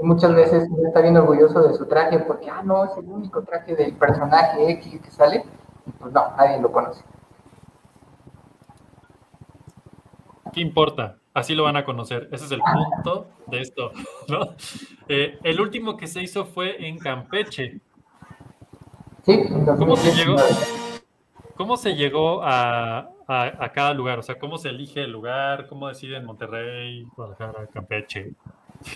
Y muchas veces uno está bien orgulloso de su traje porque, ah, no, es el único traje del personaje X que sale. Pues no, nadie lo conoce. ¿Qué importa? Así lo van a conocer. Ese es el punto de esto, ¿no? Eh, el último que se hizo fue en Campeche. Sí, en ¿Cómo se 2019. llegó? ¿Cómo se llegó a, a- a cada lugar? O sea, ¿cómo se elige el lugar? ¿Cómo deciden Monterrey, Guadalajara, Campeche?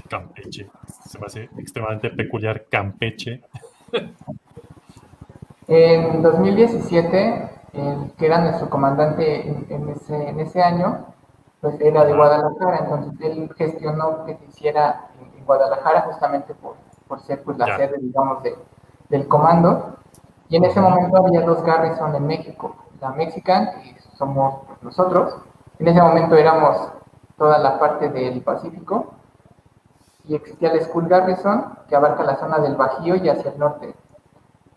Campeche. Se me hace extremadamente peculiar Campeche. En 2017, el que era nuestro comandante en, en ese, en ese año, pues era de Guadalajara, entonces él gestionó que se hiciera en, en Guadalajara justamente por, por ser pues la Ya. sede, digamos, de- del comando. Y en ese momento había dos Garrison en México, la Mexican, que somos pues, nosotros. En ese momento éramos toda la parte del Pacífico y existía la School Garrison, que abarca la zona del Bajío y hacia el norte.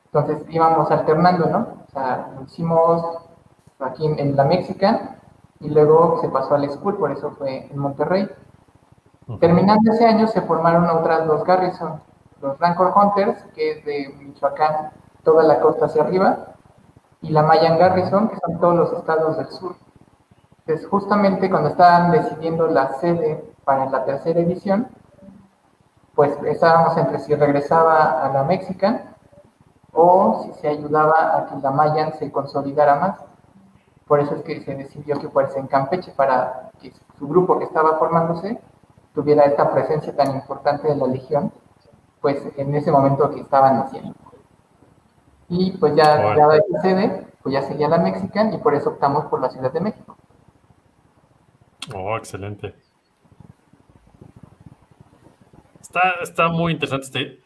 Entonces íbamos alternando, ¿no? O sea, lo hicimos aquí en, en la Mexican y luego se pasó al School, por eso fue en Monterrey. Terminando ese año se formaron otras dos Garrison, los Rancor Hunters, que es de Michoacán, toda la costa hacia arriba, y la Mayan Garrison, que son todos los estados del sur. Entonces, justamente cuando estaban decidiendo la sede para la tercera edición, pues estábamos entre si regresaba a la Mexican o si se ayudaba a que la Mayan se consolidara más. Por eso es que se decidió que fuese en Campeche para que su grupo que estaba formándose tuviera esta presencia tan importante de la Legión, pues en ese momento que estaban haciendo. Y pues ya, Bueno. ya esa sede, pues ya seguía la Mexican y por eso optamos por la Ciudad de México. Oh, excelente. Está, está muy interesante este.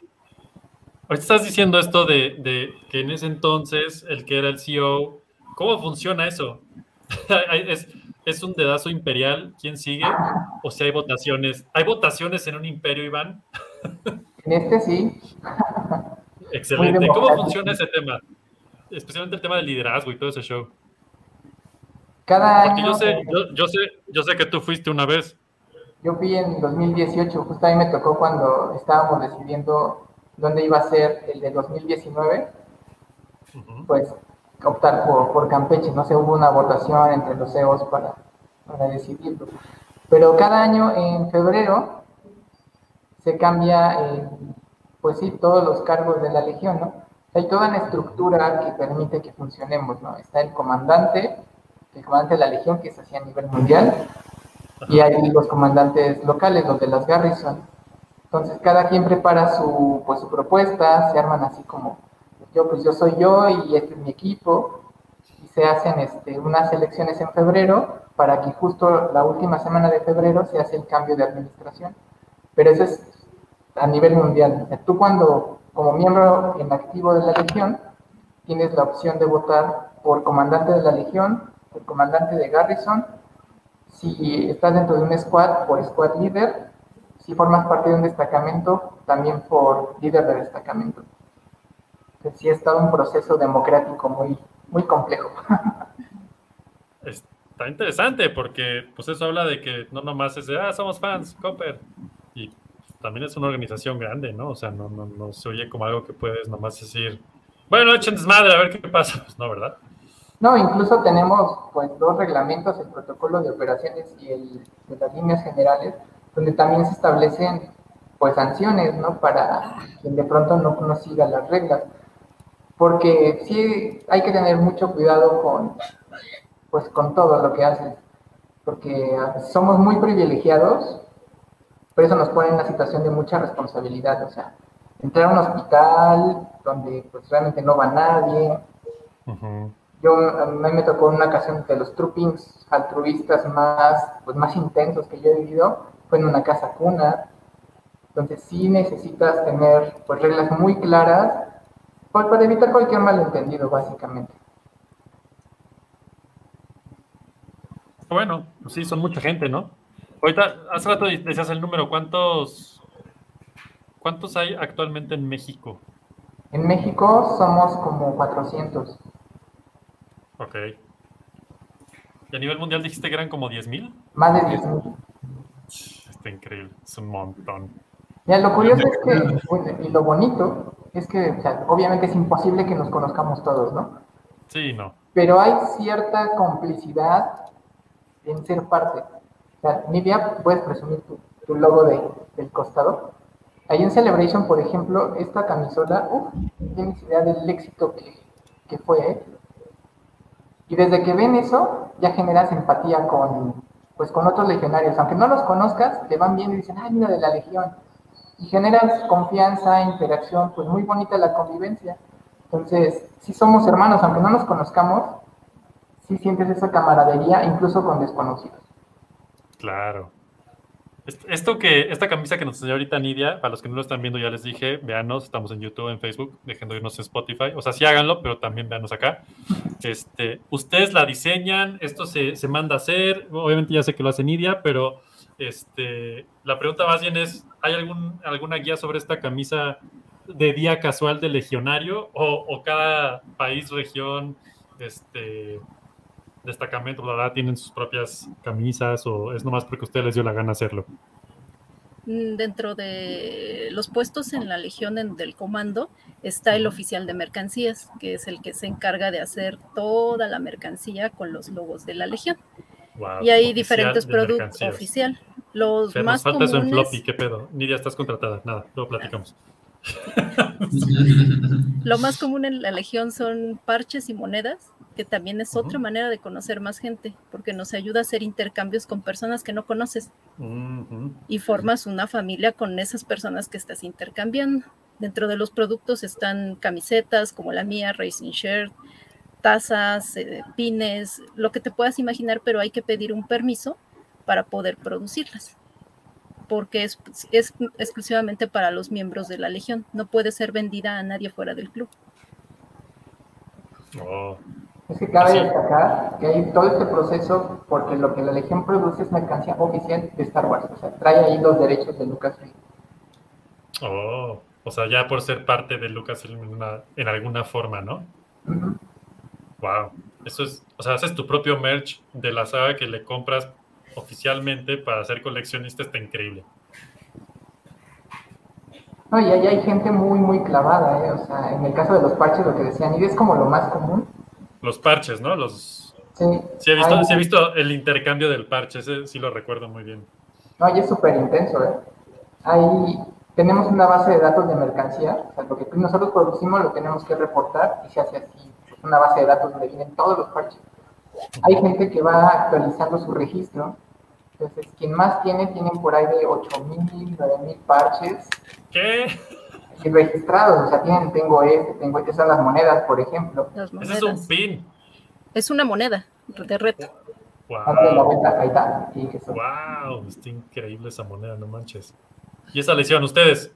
Ahorita estás diciendo esto de, de que en ese entonces el que era el CEO, ¿cómo funciona eso? ¿Es, ¿Es un dedazo imperial? ¿Quién sigue? ¿O si hay votaciones? ¿Hay votaciones en un imperio, Iván? En este sí, Excelente. ¿Cómo funciona ese tema? Especialmente el tema del liderazgo y todo ese show. cada Porque año... yo sé, yo, yo sé, yo sé que tú fuiste una vez. Yo fui en 2018, justo a mí me tocó cuando estábamos decidiendo dónde iba a ser el de 2019, Ujú. pues optar por, por Campeche. No sé, hubo una votación entre los CEOs para, para decidirlo. Pero cada año en febrero se cambia, eh, pues sí, todos los cargos de la Legión, ¿no? Hay toda una estructura que permite que funcionemos, ¿no? Está el comandante, el comandante de la Legión, que es así a nivel mundial, y hay los comandantes locales, los de las Garrison. Entonces, cada quien prepara su, pues, su propuesta, se arman así como, yo, pues yo soy yo y este es mi equipo, y se hacen este, unas elecciones en febrero para que justo la última semana de febrero se hace el cambio de administración. Pero eso es a nivel mundial. Tú cuando, como miembro en activo de la Legión, tienes la opción de votar por comandante de la Legión, por comandante de Garrison, si estás dentro de un squad, por squad líder, si formas parte de un destacamento, también por líder de destacamento. Entonces, sí, es todo un proceso democrático muy, muy complejo. Está interesante porque pues eso habla de que no nomás es de, ah, somos fans, Copper. Y también es una organización grande, ¿no? O sea, no, no, no se oye como algo que puedes nomás decir, bueno, echen desmadre, a ver qué pasa. Pues no, ¿verdad? No, incluso tenemos pues dos reglamentos, el protocolo de operaciones y el de las líneas generales, donde también se establecen pues sanciones, ¿no? Para quien de pronto no, no siga las reglas. Porque sí hay que tener mucho cuidado con pues con todo lo que haces. Porque ah, somos muy privilegiados, pero eso nos pone en una situación de mucha responsabilidad. O sea, entrar a un hospital donde pues realmente no va nadie, yo, a mí me tocó una ocasión de los troopings altruistas más, pues, más intensos que yo he vivido, fue en una casa cuna. Entonces sí necesitas tener pues, reglas muy claras pues, para evitar cualquier malentendido, básicamente. Bueno, pues sí, son mucha gente, ¿no? Ahorita, hace rato decías el número, ¿cuántos, cuántos hay actualmente en México? En México somos como 400. Ok. ¿Y a nivel mundial dijiste que eran como 10.000? Más de 10.000. Está increíble, es un montón. Ya, lo curioso es que, bueno, y lo bonito, es que o sea, obviamente es imposible que nos conozcamos todos, ¿no? Sí, no. pero hay cierta complicidad en ser parte. O sea, puedes presumir tu, logo de, del costado. Ahí en Celebration, por ejemplo, esta camisola, uff, tienes idea del éxito que, fue, ¿eh? Y desde que ven eso, ya generas empatía con, pues, con otros legionarios. Aunque no los conozcas, te van viendo y dicen, ay, mira, de la legión. Y generas confianza, interacción, pues muy bonita la convivencia. Entonces, si somos hermanos, aunque no nos conozcamos, sí sientes esa camaradería, incluso con desconocidos. Claro. Est- Esto que, esta camisa que nos enseñó ahorita Nidia, para los que no lo están viendo, ya les dije, véanos, estamos en YouTube, en Facebook, dejen de irnos en Spotify. O sea, sí háganlo, pero también véanos acá. Este, ustedes la diseñan, esto se, se manda a hacer, obviamente ya sé que lo hace Nidia, pero este, la pregunta más bien es, ¿hay algún, alguna guía sobre esta camisa de día casual de legionario o, o cada país, región, este, destacamento, bla, bla, tienen sus propias camisas o es nomás porque a ustedes les dio la gana hacerlo? Mm, Dentro de los puestos en la Legión en- del Comando está el oficial de mercancías, que es el que se encarga de hacer toda la mercancía con los logos de la Legión. Wow, Y hay diferentes productos oficial. Los Fer, nos más falta eso en comunes, floppy, ¿qué pedo? Nidia, estás contratada. Nada, luego platicamos. lo más común en la Legión son parches y monedas, que también es otra manera de conocer más gente, porque nos ayuda a hacer intercambios con personas que no conoces. Y formas una familia con esas personas que estás intercambiando. Dentro de los productos están camisetas como la mía, Racing Shirt, tazas, eh, pines, lo que te puedas imaginar, pero hay que pedir un permiso para poder producirlas, porque es, es exclusivamente para los miembros de la Legión, no puede ser vendida a nadie fuera del club. Oh, Es que cabe destacar que hay todo este proceso porque lo que la Legión produce es mercancía oficial de Star Wars. O sea, trae ahí los derechos de Lucasfilm. oh. O sea, ya por ser parte de Lucasfilm en, una- en alguna forma, ¿no? Wow. Eso es, o sea, haces tu propio merch de la saga que le compras oficialmente para ser coleccionista está increíble. No, y ahí hay gente muy, muy clavada, ¿eh? O sea, en el caso de los parches, lo que decían, y es como lo más común. Los parches, ¿no? Los... Sí, Sí he, visto, Hay- sí he visto el intercambio del parche, ese sí lo recuerdo muy bien. No, y es súper intenso, ¿eh? Ahí tenemos una base de datos de mercancía, o sea, lo que nosotros producimos lo tenemos que reportar y se hace así, pues, una base de datos donde vienen todos los parches. Hay gente que va actualizando su registro, entonces quien más tiene, tienen por ahí de 8.000, 9.000 parches ¿Qué? y registrados, o sea, tienen, tengo este, tengo este, son las monedas, por ejemplo. Ese es un pin. Es una moneda de reto. Wow. ahí está, eso. Wow, está increíble esa moneda, no manches. ¿Y esa lesión ustedes?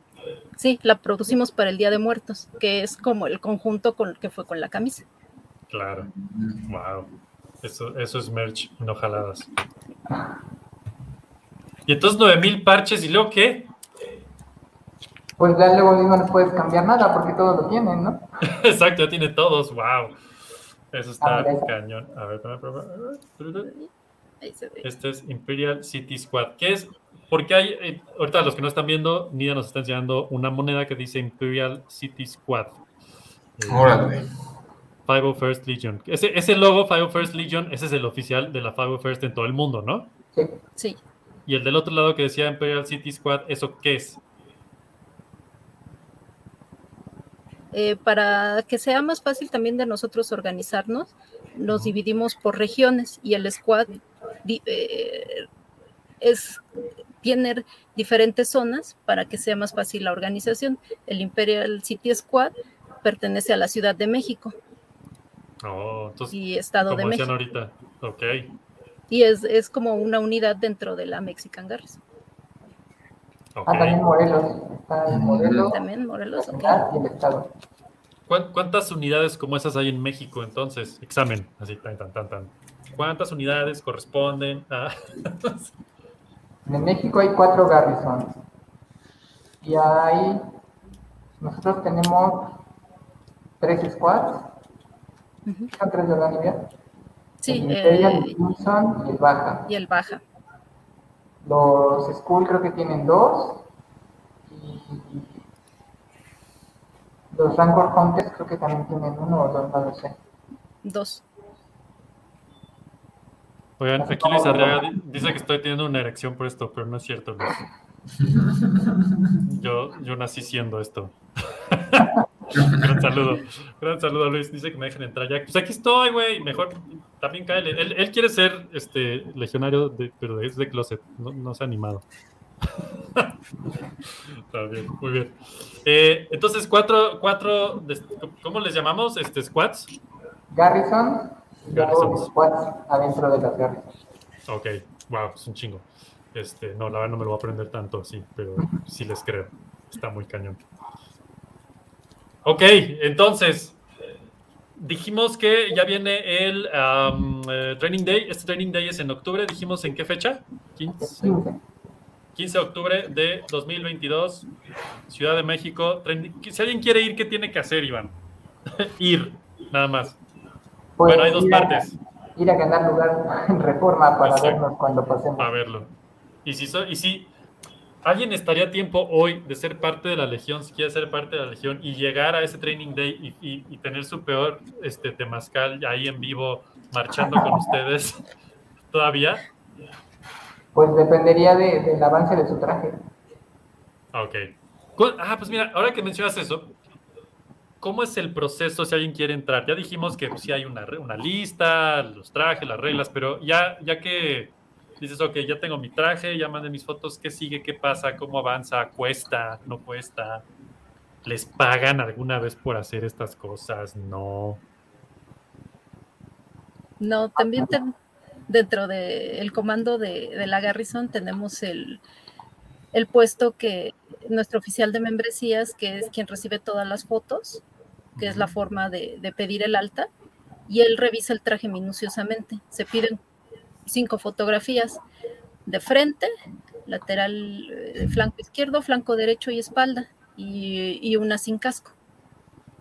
Sí, la producimos para el Día de Muertos, que es como el conjunto con el que fue con la camisa. Claro. Wow. Eso, eso es merch, no jaladas. Y entonces 9000 parches y luego qué? Pues ya luego no les puedes cambiar nada porque todos lo tienen, ¿no? Exacto, ya tiene todos. Wow. Eso está Ah, mira esa. cañón. A ver, espérame, espérame. Ahí se ve. Este es Imperial City Squad. ¿Qué es? Porque hay, eh, ahorita los que no están viendo, Nida nos está enseñando una moneda que dice Imperial City Squad. Eh, Órale. 501st Legion. Ese, ese logo, 501st Legion, ese es el oficial de la 501st en todo el mundo, ¿no? Sí. Y el del otro lado que decía Imperial City Squad, ¿eso qué es? Eh, para que sea más fácil también de nosotros organizarnos, nos dividimos por regiones y el squad di- eh, es tiene diferentes zonas para que sea más fácil la organización. El Imperial City Squad pertenece a la Ciudad de México Oh, entonces, y Estado de como México. ahorita. Ok, Y es, es como una unidad dentro de la Mexican Garrison. Ah, también Morelos. Está el Morelos, También Morelos, la ok. ciudad y el estado. ¿Cuán- ¿Cuántas unidades como esas hay en México entonces? Examen, así, tan, tan, tan, tan. ¿Cuántas unidades corresponden a...? En México hay cuatro garrisons. Y hay. Nosotros tenemos tres squads. Ujú. Son tres de la Olivia. Sí, el eh, el y el Baja. y el Baja. Los Skull creo que tienen dos. Y los Rancor Hunters creo que también tienen uno o dos, no lo sé. Dos. Oigan, aquí Luis Arriaga di- dice que estoy teniendo una erección por esto, pero no es cierto, Luis. Yo, yo nací siendo esto. gran saludo. Gran saludo, Luis. Dice que me dejen entrar ya. Pues aquí estoy, güey. Mejor también cáele. Él, él quiere ser este legionario, de, pero es de closet. No, no se ha animado. Está bien, muy bien. Eh, entonces, cuatro, cuatro, ¿cómo les llamamos? Este, squads. Garrison Garrisons. squads adentro de las Garrisons. Ok, wow, es un chingo. Este, no, la verdad no me lo voy a aprender tanto así, pero sí les creo. Está muy cañón. Ok, entonces, dijimos que ya viene el um, eh, Training Day. Este Training Day es en octubre. Dijimos en qué fecha? 15, 15. 15 de octubre de 2022, Ciudad de México. Si alguien quiere ir, ¿qué tiene que hacer, Iván? ir, nada más. Pues, Bueno, hay dos ir a- partes. ir a ganar lugar en reforma para Exacto. vernos cuando pasemos. a verlo. Y si, so- y si alguien estaría a tiempo hoy de ser parte de la Legión, si quiere ser parte de la Legión y llegar a ese Training Day y, y- y tener su peor este, temazcal ahí en vivo marchando con ustedes, todavía. Pues dependería de- del avance de su traje. Ok. Ah, pues mira, ahora que mencionas eso, ¿cómo es el proceso si alguien quiere entrar? Ya dijimos que sí hay una, una lista, los trajes, las reglas, pero ya, ya que dices, ok, ya tengo mi traje, ya mandé mis fotos, ¿qué sigue? ¿Qué pasa? ¿Cómo avanza? ¿Cuesta? ¿No cuesta? ¿Les pagan alguna vez por hacer estas cosas? No. No, también dentro del comando de, de la Garrison tenemos el, el puesto que nuestro oficial de membresías, que es quien recibe todas las fotos, que es la forma de, de pedir el alta, y él revisa el traje minuciosamente. Se piden cinco fotografías de frente, lateral, eh, flanco izquierdo, flanco derecho y espalda, y, y una sin casco.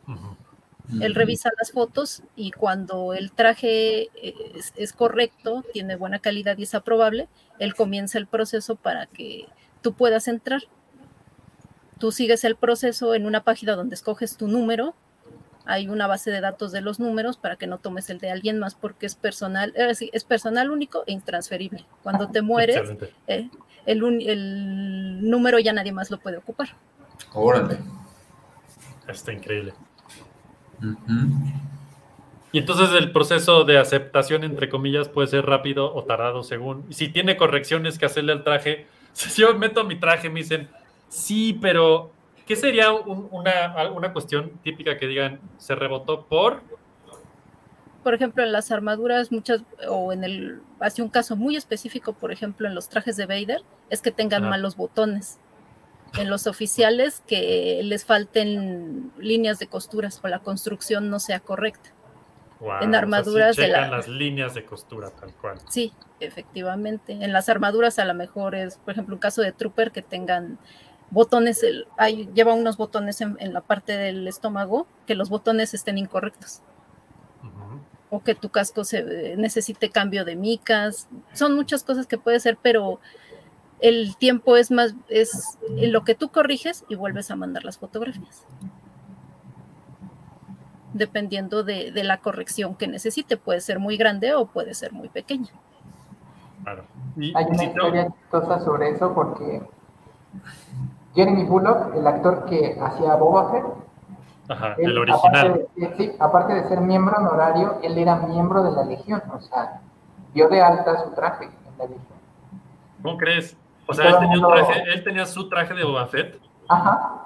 Ujú. Él revisa las fotos y cuando el traje es, es correcto, tiene buena calidad y es aprobable, él comienza el proceso para que tú puedas entrar. Tú sigues el proceso en una página donde escoges tu número. Hay una base de datos de los números para que no tomes el de alguien más porque es personal, eh, sí, es personal único e intransferible. Cuando te mueres, eh, el, un- el número ya nadie más lo puede ocupar. Órale. Está increíble. Y entonces el proceso de aceptación, entre comillas, puede ser rápido o tardado según. Y si tiene correcciones que hacerle al traje, si yo meto mi traje, me dicen, sí, pero ¿qué sería un- una, una cuestión típica que digan, se rebotó por? Por ejemplo, en las armaduras, muchas, o en el, hace un caso muy específico, por ejemplo, en los trajes de Vader, es que tengan Ajá. malos botones. En los oficiales, que les falten líneas de costuras o la construcción no sea correcta. Wow, En armaduras de la- las líneas de costura, tal cual. Sí, efectivamente. En las armaduras a lo mejor es, por ejemplo, un caso de trooper que tengan botones, el, hay, lleva unos botones en, en la parte del estómago, que los botones estén incorrectos. O que tu casco se necesite cambio de micas. Son muchas cosas que puede ser, pero el tiempo es más, es lo que tú corriges y vuelves a mandar las fotografías. Dependiendo de, de la corrección que necesite, puede ser muy grande o puede ser muy pequeña. Claro. Y Hay una historia chistosa sobre eso porque Jeremy Bullock, el actor que hacía Boba Fett, Ajá, él, el original. Aparte de, sí, aparte de ser miembro honorario, él era miembro de la Legión, o sea, dio de alta su traje en la Legión. ¿Cómo crees? O sea, él tenía, un mundo- traje, él tenía su traje de Boba Fett. Ajá.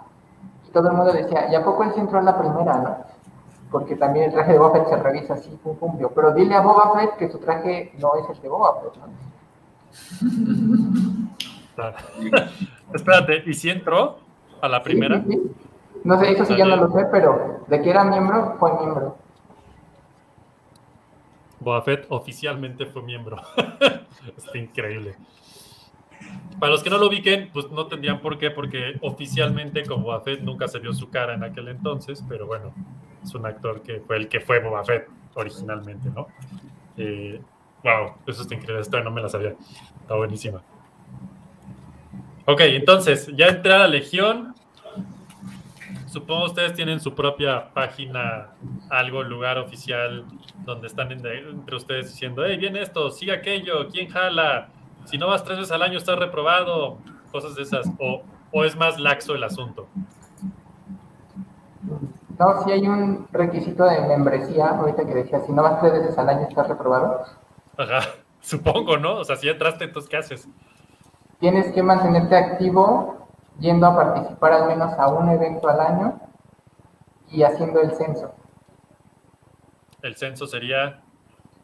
Y todo el mundo decía, ¿y a poco él sí entró a la primera, no? Porque también el traje de Boba Fett se revisa así, pum, pum, yo, Pero dile a Boba Fett que su traje no es el de Boba Fett, ¿no? Espérate, ¿y si entró a la primera? Sí, sí, sí. No sé, eso sí ya no lo sé, pero de que era miembro, fue miembro. Boba Fett oficialmente fue miembro. Está increíble. Para los que no lo ubiquen, pues no tendrían por qué, porque oficialmente con Boba Fett nunca se vio su cara en aquel entonces, pero bueno, es un actor que fue el que fue Boba Fett originalmente, ¿no? Eh, wow, eso está increíble, esta no me la sabía, está buenísima. Ok, entonces, ya entré a la Legión. Supongo ustedes tienen su propia página, algo, lugar oficial, donde están en- entre ustedes diciendo, hey, viene esto, sigue aquello, ¿quién jala? Si no vas tres veces al año, estás reprobado, cosas de esas. O, o es más laxo el asunto. No, sí hay un requisito de membresía, ahorita que decía, si no vas tres veces al año estás reprobado. Ajá, supongo, ¿no? O sea, si entraste, entonces, ¿qué haces? Tienes que mantenerte activo yendo a participar al menos a un evento al año y haciendo el censo. El censo sería,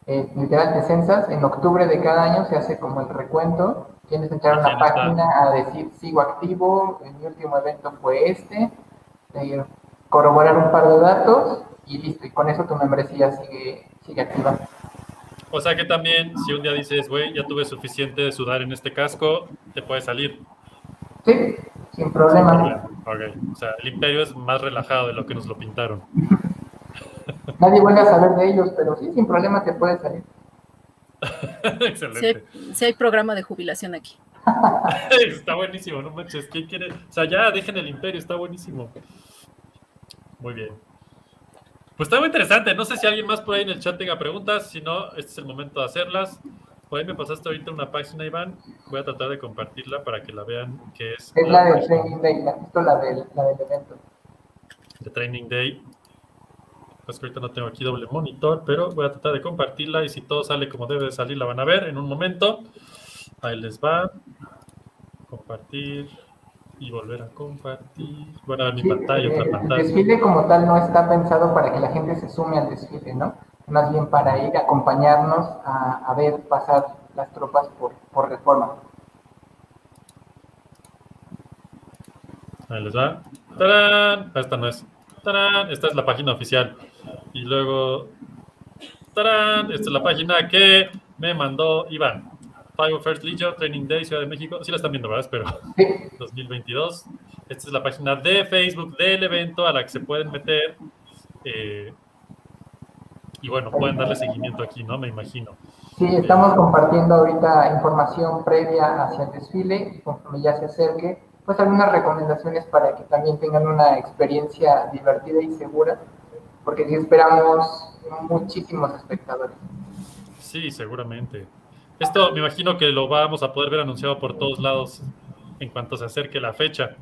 Eh, literal, te censas, en octubre de cada año se hace como el recuento, tienes que entrar a una página a decir, sigo activo, mi último evento fue este, eh, corroborar un par de datos y listo, y con eso tu membresía sigue, sigue activa. O sea que también, si un día dices, güey, ya tuve suficiente de sudar en este casco, te puedes salir. Sí, sin problema. Ok, o sea, el imperio es más relajado de lo que nos lo pintaron. Nadie vuelve a saber de ellos, pero sí, sin problema te puedes salir. Si Excelente. hay, sí hay programa de jubilación aquí. Está buenísimo, no manches. ¿Quién quiere? O sea, ya dejen el imperio, está buenísimo. Muy bien. Pues está muy interesante. No sé si alguien más por ahí en el chat tenga preguntas. Si no, este es el momento de hacerlas. Por ahí me pasaste ahorita una página, Iván. Voy a tratar de compartirla para que la vean, que es, Es la del Training Day, la, justo la la del evento. de Training Day. Pues que ahorita no tengo aquí doble monitor, pero voy a tratar de compartirla y si todo sale como debe de salir, la van a ver en un momento. Ahí les va. Compartir y volver a compartir. Bueno, mi Sí, pantalla, eh, otra el pantalla. desfile como tal no está pensado para que la gente se sume al desfile, ¿no? Más bien para ir a acompañarnos a, a ver pasar las tropas por, por reforma. Ahí les va. ¡Tarán! Esta no es. ¡Tarán! Esta es la página oficial. Y luego. ¡Tarán! Esta es la página que me mandó Iván. Five First Legion, Training Day, Ciudad de México. Sí la están viendo, ¿verdad? Espero. Sí, 2022. Esta es la página de Facebook del evento a la que se pueden meter Eh, y bueno, pueden darle seguimiento aquí, ¿no? Me imagino. Sí, estamos compartiendo ahorita información previa hacia el desfile y conforme ya se acerque, pues algunas recomendaciones para que también tengan una experiencia divertida y segura, porque sí esperamos muchísimos espectadores. Sí, seguramente. Esto me imagino que lo vamos a poder ver anunciado por todos lados en cuanto se acerque la fecha.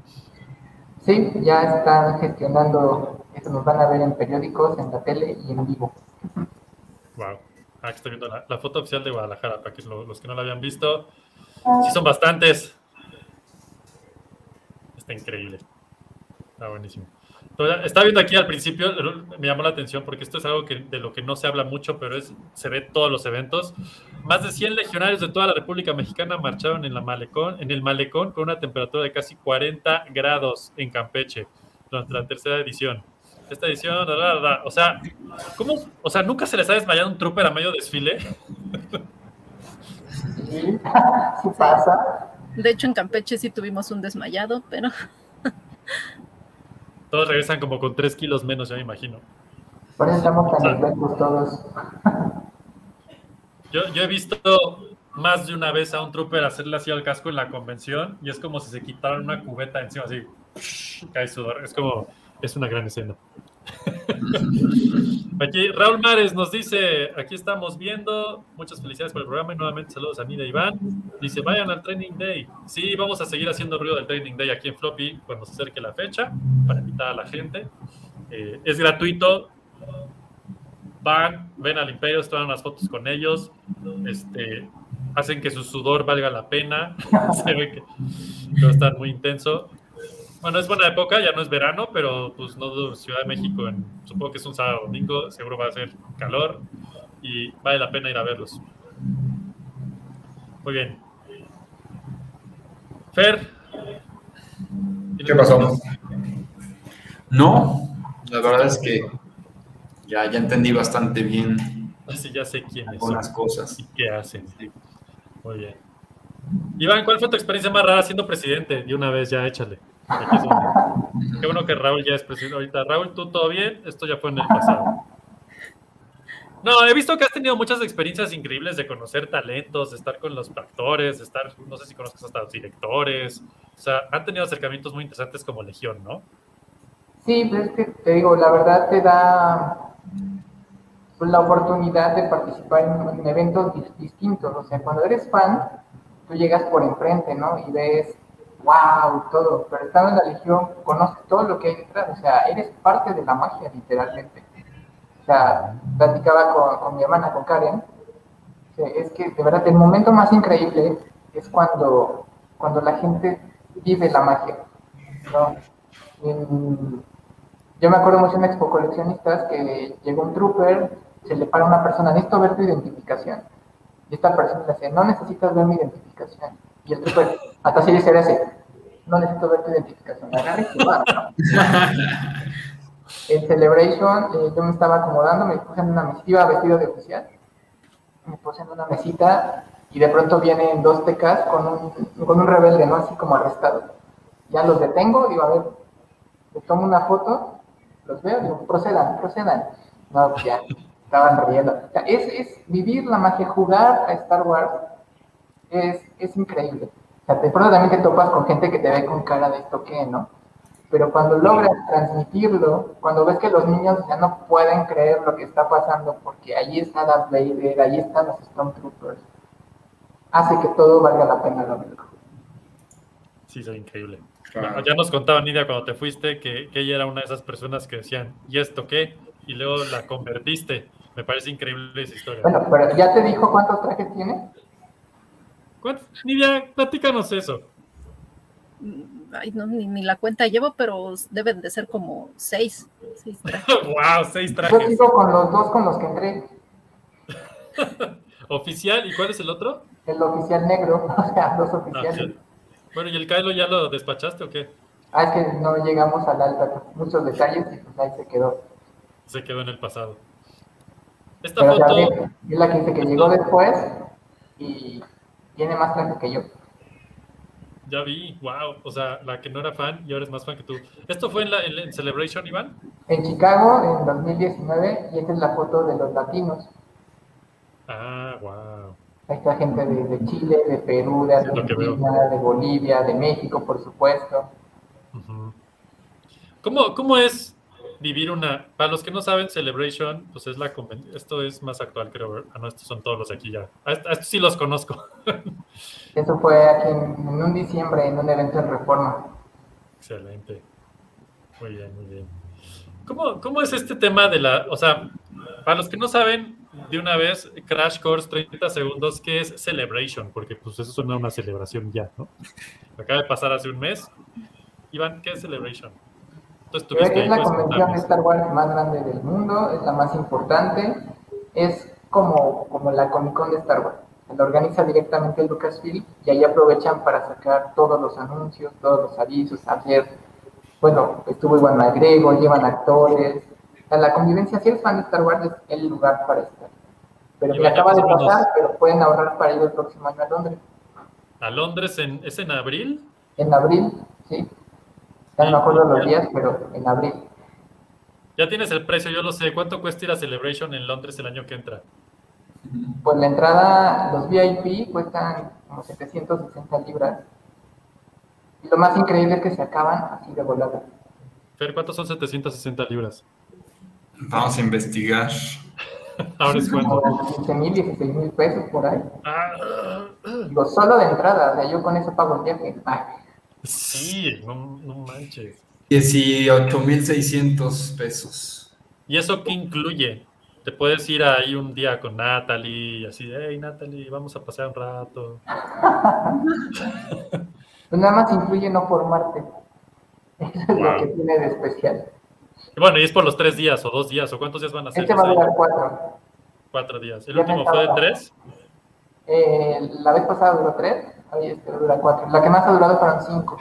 Sí, ya están gestionando, eso nos van a ver en periódicos, en la tele y en vivo. Wow. Ah, que estoy viendo la, la foto oficial de Guadalajara, para que lo- los que no la habían visto. Sí, son bastantes. Está increíble. Está buenísimo. Todavía- Estaba viendo aquí al principio, me llamó la atención porque esto es algo que, de lo que no se habla mucho, pero es, se ve en todos los eventos. Más de 100 legionarios de toda la República Mexicana marcharon en, la malecón, en el malecón con una temperatura de casi 40 grados en Campeche durante la tercera edición. Esta edición, la, la, la, o sea, ¿cómo? O sea, ¿nunca se les ha desmayado un trooper a medio desfile? Sí, sí pasa. De hecho, en Campeche sí tuvimos un desmayado, pero Todos regresan como con 3 kilos menos, ya me imagino. Por eso estamos tan esbeltos todos. Yo, yo he visto más de una vez a un trooper hacerle así al casco en la convención y es como si se quitaran una cubeta encima, así cae sudor. Es como, es una gran escena. Aquí Raúl Mares nos dice, aquí estamos viendo, muchas felicidades por el programa y nuevamente saludos a Nida Iván. Dice, vayan al Training Day. Sí, vamos a seguir haciendo ruido del Training Day aquí en Floppy cuando se acerque la fecha para invitar a la gente. Eh, es gratuito, van, ven al Imperio, toman unas fotos con ellos, este, hacen que su sudor valga la pena, se ve que a estar muy intenso. Bueno, es buena época, ya no es verano, pero pues no dudo, Ciudad de México, en- supongo que es un sábado o domingo, seguro va a ser calor y vale la pena ir a verlos. Muy bien. Fer. ¿Qué pasó? No, la verdad es que ya, ya entendí bastante bien Así ya sé quiénes son cosas. y qué hacen. Muy bien. Iván, ¿cuál fue tu experiencia más rara siendo presidente? De una vez, ya échale. Qué bueno que Raúl ya es presidente ahorita. Raúl, ¿tú todo bien? Esto ya fue en el pasado. No, he visto que has tenido muchas experiencias increíbles de conocer talentos, de estar con los actores, de estar, no sé si conozcas hasta los directores. O sea, han tenido acercamientos muy interesantes como Legión, ¿no? Sí, pues es que te digo, la verdad te da pues, la oportunidad de participar en, en eventos dis- distintos. O sea, cuando eres fan, tú llegas por enfrente, ¿no? Y ves, wow, todo. Pero estando en la Legión, conoces todo lo que hay detrás. O sea, eres parte de la magia, literalmente. O sea, platicaba con, con mi hermana, con Karen. es que, de verdad, el momento más increíble es cuando, cuando la gente vive la magia, ¿no? Yo me acuerdo mucho en Expo Coleccionistas que llegó un trooper, se le para una persona, necesito ver tu identificación. Y esta persona le dice, no necesitas ver mi identificación. Y el trooper, hasta así dice ese, no necesito ver tu identificación. Agarra y ¿no? En Celebration eh, yo me estaba acomodando, me puse en una mesita, iba vestido de oficial, me puse en una mesita y de pronto vienen dos tecas con un, con un rebelde, ¿no? Así como arrestado. Ya los detengo, digo, a ver, le tomo una foto, los veo, digo, procedan, procedan. No, pues ya, estaban riendo. O sea, es, es vivir la magia, jugar a Star Wars es, es increíble. O sea, de pronto también te topas con gente que te ve con cara de esto que, ¿no? Pero cuando logras transmitirlo, cuando ves que los niños ya no pueden creer lo que está pasando, porque ahí está Darth Vader, ahí están los Stormtroopers, hace que todo valga la pena lo verlo. Sí, sería increíble. Claro. Bueno, ya nos contaba Nidia cuando te fuiste que, que ella era una de esas personas que decían, ¿y esto qué? Y luego la convertiste. Me parece increíble esa historia. Bueno, pero ¿ya te dijo cuántos trajes tiene? Nidia, platícanos eso. ay, no, ni, ni la cuenta llevo, pero deben de ser como seis. seis trajes. ¡Wow! Seis Yo trajes. sigo con los dos con los que entré. Oficial, ¿y cuál es el otro? El oficial negro, o sea, dos Ah, oficiales. Bueno, ¿y el Kylo ya lo despachaste o qué? Ah, es que no llegamos al alta, muchos detalles y pues ahí se quedó. Se quedó en el pasado. Esta Pero foto, también es la que dice que llegó después y tiene más trajes que yo. ya vi, wow. O sea, la que no era fan y ahora es más fan que tú. ¿Esto fue en, la, en, en Celebration, Iván? En Chicago, en 2019, y esta es la foto de los latinos. Ah, wow. Ahí está gente de, de Chile, de Perú, de. Argentina, de Bolivia, de México, por supuesto. ¿Cómo, ¿Cómo es vivir una... Para los que no saben, Celebration, pues es la conven- Esto es más actual, creo. Ah, no, estos son todos los de aquí ya. A est- a estos sí los conozco. Eso fue aquí en, en un diciembre, en un evento en Reforma. Excelente. Muy bien, muy bien. ¿Cómo, ¿Cómo es este tema de la... O sea, para los que no saben, de una vez, Crash Course 30 segundos, ¿qué es Celebration? Porque pues eso suena a una celebración ya, ¿no? Acaba de pasar hace un mes. Iván, ¿qué es Celebration? Es la convención de. Star Wars más grande del mundo, es la más importante, es como, como la Comic Con de Star Wars. La organiza directamente Lucasfilm y ahí aprovechan para sacar todos los anuncios, todos los avisos, hacer, bueno, estuvo Iván McGregor, llevan actores. La convivencia, si eres fan de Star Wars, es el lugar para estar. Pero que acaba de pasar, pero pueden ahorrar para ir el próximo año a Londres. A Londres, en, ¿es en abril? En abril, sí. Ya no me acuerdo los días, pero en abril. Ya tienes el precio, yo lo sé. ¿Cuánto cuesta ir a Celebration en Londres el año que entra? Pues la entrada, los VIP cuestan como 760 libras. Y lo más increíble es que se acaban así de volada. Fer, ¿cuántos son 760 libras? Vamos a investigar. Ahora es cuando. Como 15 mil, 16 mil pesos por ahí. Ah, Digo, solo de entrada, o sea, yo con eso pago el viaje. Ay, sí, no, no manches. 18.600 pesos. ¿Y eso qué incluye? Te puedes ir ahí un día con Natalie y así, hey Natalie, vamos a pasar un rato. Pues nada más incluye no formarte. Eso es Wow. lo que tiene de especial. Y bueno, y es por los tres días o dos días, o cuántos días van a ser. Este va a durar cuatro. Cuatro días. ¿El Ya último fue de tres? Eh, la vez pasada duró tres, hoy este dura cuatro. La que más ha durado fueron cinco.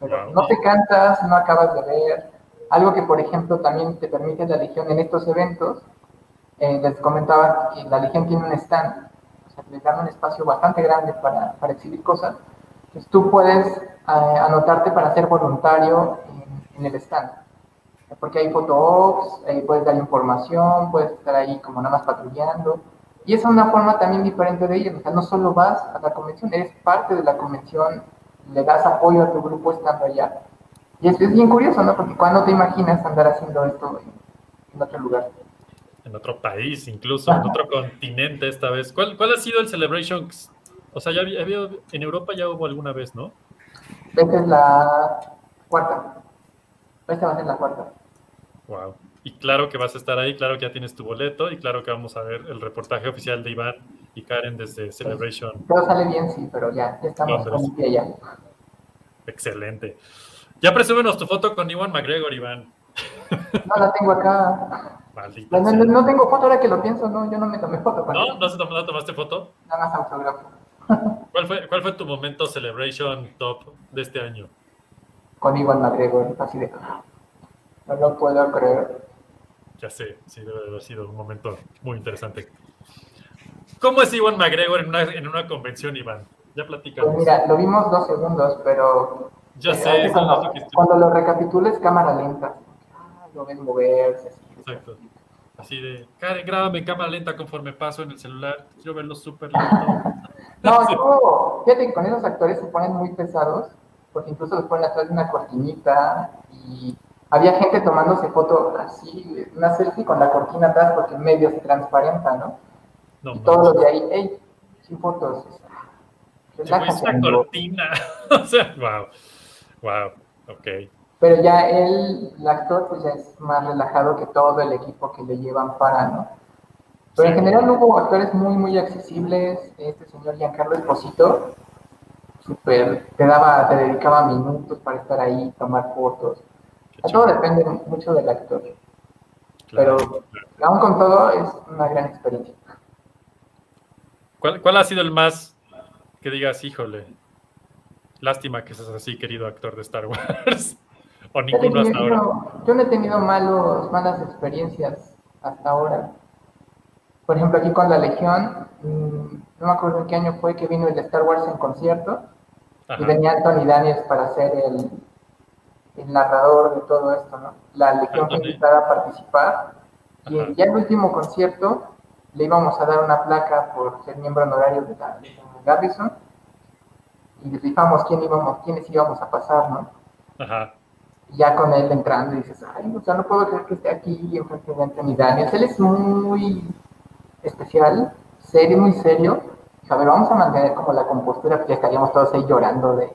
Pero Wow. no te cansas, no acabas de ver. Algo que, por ejemplo, también te permite la Legión en estos eventos, eh, les comentaba que la Legión tiene un stand, o sea, les dan un espacio bastante grande para, para exhibir cosas. Entonces tú puedes eh, anotarte para ser voluntario en, en el stand. Porque hay foto-ops, eh, puedes dar información, puedes estar ahí como nada más patrullando. Y esa es una forma también diferente de ir. O sea, no solo vas a la convención, eres parte de la convención, le das apoyo a tu grupo estando allá. Y es, es bien curioso, ¿no? Porque cuando te imaginas andar haciendo esto en, en otro lugar. En otro país, incluso, en otro continente esta vez. ¿Cuál, cuál ha sido el Celebration? O sea, ya había- en Europa ya hubo alguna vez, ¿no? Esta es la cuarta. Esta va a ser la cuarta. Wow. Y claro que vas a estar ahí, claro que ya tienes tu boleto y claro que vamos a ver el reportaje oficial de Iván y Karen desde Celebration. Todo sale bien, sí, pero ya, ya estamos un pie allá. Excelente. Ya presúmenos tu foto con Iwan McGregor, Iván. No la tengo acá. Maldita No, no, no tengo foto ahora que lo pienso, no, yo no me tomé foto ¿No? ¿No, se tomó- no tomaste foto? Nada más autógrafo. ¿Cuál fue, ¿Cuál fue tu momento Celebration top de este año? Con Iwan McGregor, así de. No lo puedo creer. Ya sé, sí, debe de haber sido un momento muy interesante. ¿Cómo es Iwan McGregor en una, en una convención, Iván? Ya Pues platicamos. mira, lo vimos dos segundos, pero. Ya eh, sé, cuando, lo cuando recapitules, cámara lenta. Ah, Lo ves moverse. Exacto. Así de, Karen, grábame en cámara lenta conforme paso en el celular. Quiero verlo súper lento. No, no, fíjate que con esos actores se ponen muy pesados, porque incluso los ponen atrás de una cortinita y había gente tomándose foto así, una selfie con la cortina atrás porque medio se transparenta, ¿no? No, Y todos los de ahí, hey, sin fotos. Relájate, amigo. cortina. o sea, wow. Wow. Ok. Pero ya él, el actor, pues ya es más relajado que todo el equipo que le llevan para, ¿no? Pero en general hubo actores muy, muy accesibles. Este señor Giancarlo Esposito, súper, te daba, te dedicaba minutos para estar ahí, tomar fotos. A todo depende mucho del actor. Claro, Pero aún con todo es una gran experiencia. ¿Cuál, cuál ha sido el más que digas, híjole? Lástima que seas así, querido actor de Star Wars. o ninguno hasta ahora. yo no he tenido malos, malas experiencias hasta ahora. Por ejemplo, aquí con la Legión, mm, no me acuerdo en qué año fue que vino el de Star Wars en concierto. y venía Anthony Daniels para ser el, el narrador de todo esto, ¿no? La Legión fue invitada a participar y Ajá. ya en el último concierto le íbamos a dar una placa por ser miembro honorario de la Legión Garrison y rifamos quién íbamos, quiénes íbamos a pasar, ¿no? Ajá. Y ya con él entrando y dices, ay, o sea, no puedo creer que esté aquí enfrente de Anthony Daniels. Él es muy especial, serio, muy serio. A ver, vamos a mantener como la compostura, porque estaríamos todos ahí llorando de,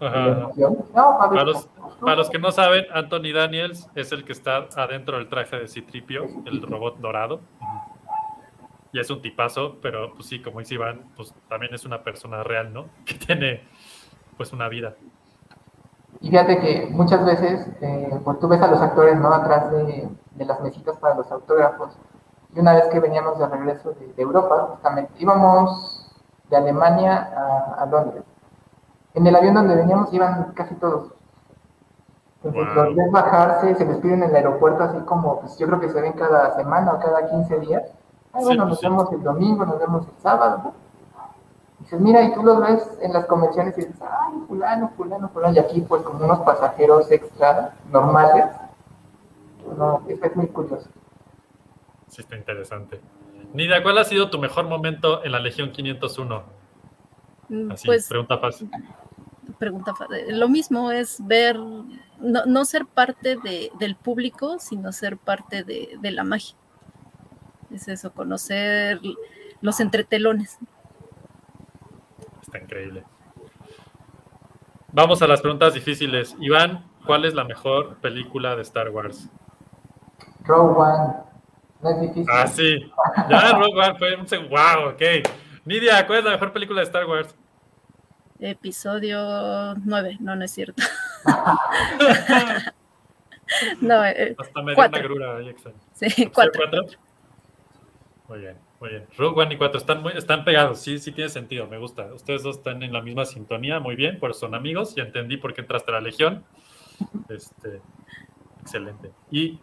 de emoción. No, a ver. Para los que no saben, Anthony Daniels es el que está adentro del traje de Citripio, el robot dorado. Y es un tipazo, pero pues sí, como dice Iván, pues también es una persona real, ¿no? Que tiene pues una vida. Y fíjate que muchas veces, pues tú ves a los actores, ¿no? Atrás de, las mesitas para los autógrafos. Y una vez que veníamos de regreso de, Europa, justamente, íbamos de Alemania a Londres. En el avión donde veníamos iban casi todos. Entonces, Wow. los ves bajarse, se despiden en el aeropuerto, así como, pues yo creo que se ven cada semana o cada 15 días. Ah, Sí, bueno, pues, nos sí. vemos el domingo, nos vemos el sábado. ¿no? Dices, mira, y tú los ves en las convenciones y dices, ay, fulano, fulano, fulano, y aquí pues como unos pasajeros extra normales. No, es, es muy curioso. Sí, está interesante. Nidia, ¿cuál ha sido tu mejor momento en la Legión 501? Mm, Así, Pues pregunta fácil. Pregunta, lo mismo es ver, no, no ser parte de- del público, sino ser parte de, de la magia. Es eso, conocer los entretelones. Está increíble. Vamos a las preguntas difíciles. Iván, ¿cuál es la mejor película de Star Wars? Row One, no es difícil. Ah, sí. Ya, Rogue One fue un Wow, ok. Nidia, ¿cuál es la mejor película de Star Wars? Episodio 9, no, no es cierto. no, eh, Hasta me dio Cuatro. una grura ahí extraña. sí, cuatro. ¿Cuatro? Muy bien, muy bien. Rogue One y 4 están, muy, están pegados, sí, sí tiene sentido, me gusta. Ustedes dos están en la misma sintonía, muy bien, pues son amigos, ya entendí por qué entraste a la Legión. Este, excelente. Y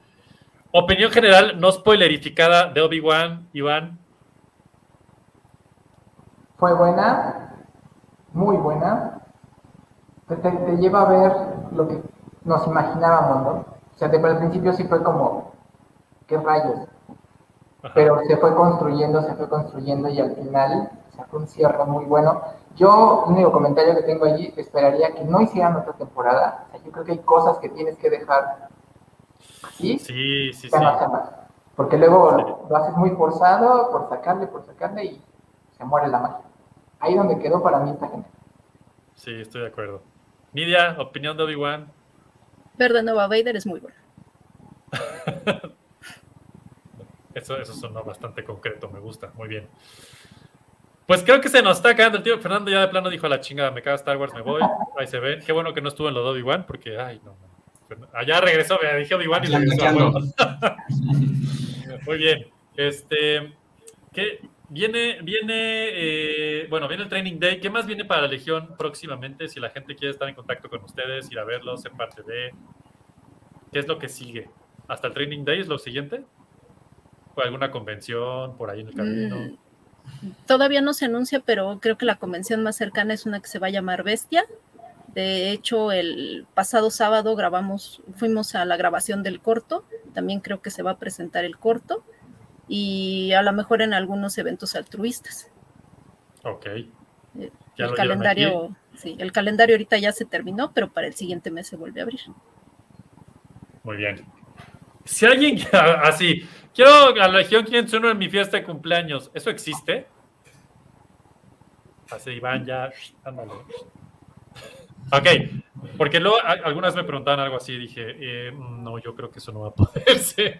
opinión general, no spoilerificada de Obi-Wan, Iván. Fue buena, muy buena. Te, te- te lleva a ver lo que nos imaginábamos, ¿no? O sea, de, al principio sí fue como, ¿qué rayos? Ajá. pero se fue construyendo, se fue construyendo y al final sacó un cierre muy bueno. Yo, el único comentario que tengo allí, esperaría que no hicieran otra temporada. O sea, yo creo que hay cosas que tienes que dejar así, Sí, sí, sí. no más. Porque luego lo haces muy forzado, por sacarle, por sacarle y se muere la magia. Ahí donde quedó para mí está genial. Sí, estoy de acuerdo. Nidia, opinión de Obi-Wan. Ver de nuevo a Vader es muy bueno. Eso, eso sonó bastante concreto, me gusta, muy bien. Pues creo que se nos está acabando el tiempo. Fernando ya de plano dijo a la chingada, me caga Star Wars, me voy. Ahí se ve. Qué bueno que no estuvo en lo de Obi-Wan, porque, ay, no. no. Allá regresó, me dije Obi-Wan y regresó. Muy bien. Este, ¿qué viene? Viene, eh, bueno, viene el Training Day. ¿Qué más viene para la Legión próximamente? Si la gente quiere estar en contacto con ustedes, ir a verlos, ser parte de. ¿Qué es lo que sigue? ¿Hasta el Training Day es lo siguiente? ¿O alguna convención por ahí en el camino? Mm, Todavía no se anuncia, pero creo que la convención más cercana es una que se va a llamar Bestia. De hecho, el pasado sábado grabamos, fuimos a la grabación del corto. También creo que se va a presentar el corto y a lo mejor en algunos eventos altruistas. Ok. Eh, Ya el calendario, sí, el calendario ahorita ya se terminó, pero para el siguiente mes se vuelve a abrir. Muy bien. Si alguien, así, quiero a la Legión 501 en mi fiesta de cumpleaños, ¿eso existe? Así, Iván, ya, ándale. Ok, porque luego algunas me preguntaban algo así, dije, eh, no, yo creo que eso no va a poder ser.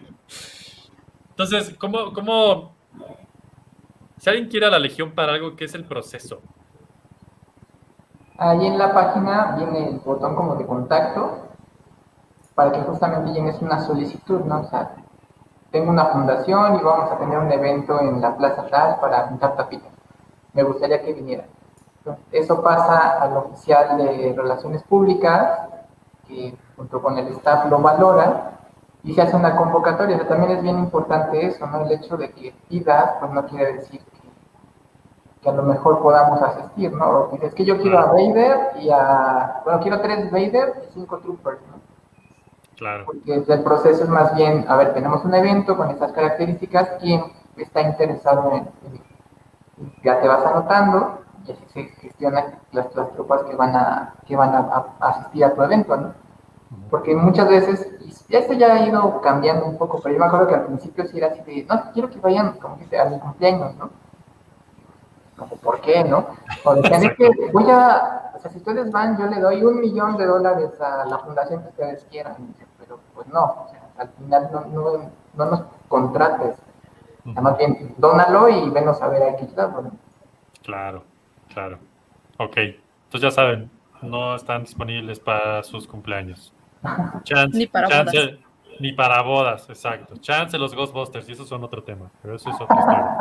Entonces, ¿cómo, cómo, si alguien quiere a la Legión para algo, ¿qué es el proceso? Ahí en la página viene el botón como de contacto para que justamente llenes una solicitud, ¿no? O sea, tengo una fundación y vamos a tener un evento en la Plaza Tal para pintar tapitas. Me gustaría que viniera. Eso pasa al oficial de Relaciones Públicas, que junto con el staff lo valora y se hace una convocatoria. O sea, también es bien importante eso, ¿no? El hecho de que pidas, pues no quiere decir que que a lo mejor podamos asistir, ¿no? Es que yo quiero a Vader y a, bueno, quiero tres Vader y cinco Troopers, ¿no? Claro. Porque el proceso es más bien, a ver, tenemos un evento con estas características, ¿quién está interesado en, en- ya te vas anotando y así se gestionan las, las tropas que van a, que van a, a asistir a tu evento, ¿no? Porque muchas veces, esto ya ha ido cambiando un poco, pero yo me acuerdo que al principio sí era así de, no, quiero que vayan, como dice, a mi cumpleaños, ¿no? Como, ¿por qué, no? O decían, es que voy a, o sea, si ustedes van, yo le doy un millón de dólares a la fundación que ustedes quieran. Y dice, pero pues no, o sea, al final no, no, no nos contrates. O sea, más bien, dónalo y venos a ver a qué ¿no? Claro, claro. Ok, entonces ya saben, no están disponibles para sus cumpleaños. Chance, Ni para chance- bodas. Ni para bodas, exacto. Chance los Ghostbusters, y esos son otro tema, pero eso es otra historia.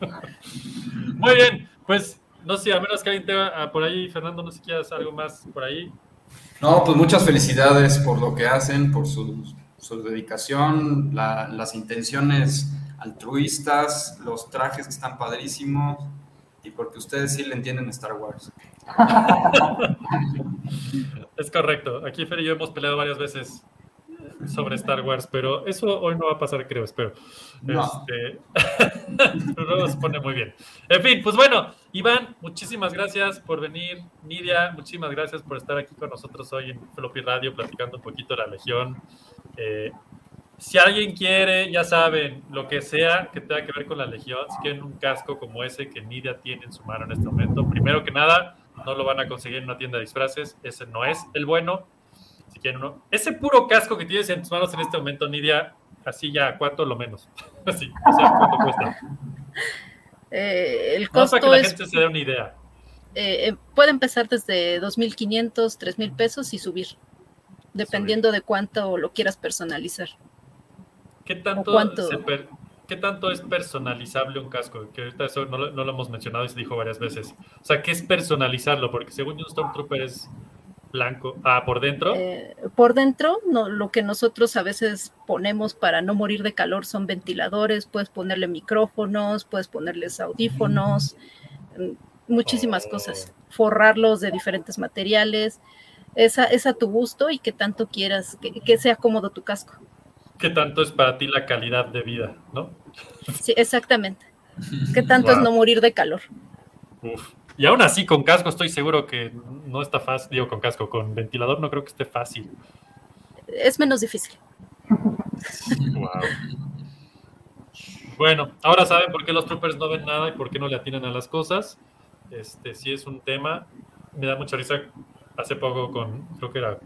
Muy bien, pues no sé, a menos que alguien tenga por ahí, Fernando, no sé si quieras algo más por ahí. No, pues muchas felicidades por lo que hacen, por su, su dedicación, la- las intenciones altruistas, los trajes que están padrísimos y porque ustedes sí le entienden Star Wars. Es correcto. Aquí Fer y yo hemos peleado varias veces sobre Star Wars, pero eso hoy no va a pasar, creo, espero. No. Este, pero se pone muy bien. En fin, pues bueno, Iván, muchísimas gracias por venir. Nidia, muchísimas gracias por estar aquí con nosotros hoy en Floppy Radio platicando un poquito de la Legión. Eh, si alguien quiere, ya saben, lo que sea que tenga que ver con la Legión, si quieren un casco como ese que Nidia tiene en su mano en este momento, primero que nada, no lo van a conseguir en una tienda de disfraces, ese no es el bueno. Si quieren uno, ese puro casco que tienes en tus manos en este momento, Nidia, así ya, ¿cuánto lo menos? Así, o sea, ¿cuánto cuesta? Eh, el No, para que costo la es, gente se dé una idea. eh, eh, puede empezar desde 2.500, 3.000 pesos y subir, dependiendo de cuánto lo quieras personalizar. ¿Qué tanto, cuánto? se per- ¿Qué tanto es personalizable un casco? Que ahorita eso no lo, no lo hemos mencionado y se dijo varias veces. O sea, ¿qué es personalizarlo? Porque según un Stormtrooper es blanco. Ah, por dentro. Eh, por dentro, no, lo que nosotros a veces ponemos para no morir de calor son ventiladores, puedes ponerle micrófonos, puedes ponerles audífonos, mm, muchísimas Oh. cosas, forrarlos de diferentes materiales, es a, es a tu gusto y que tanto quieras, que, que sea cómodo tu casco. ¿Qué tanto es para ti la calidad de vida? ¿No? Sí, exactamente. ¿Qué tanto es no morir de calor? Uf. Y aún así, con casco estoy seguro que no está fácil. Digo, con casco, con ventilador no creo que esté fácil. Es menos difícil. Wow. Bueno, ahora saben por qué los troopers no ven nada y por qué no le atinan a las cosas. Este sí es un tema. Me da mucha risa. Hace poco con, creo que era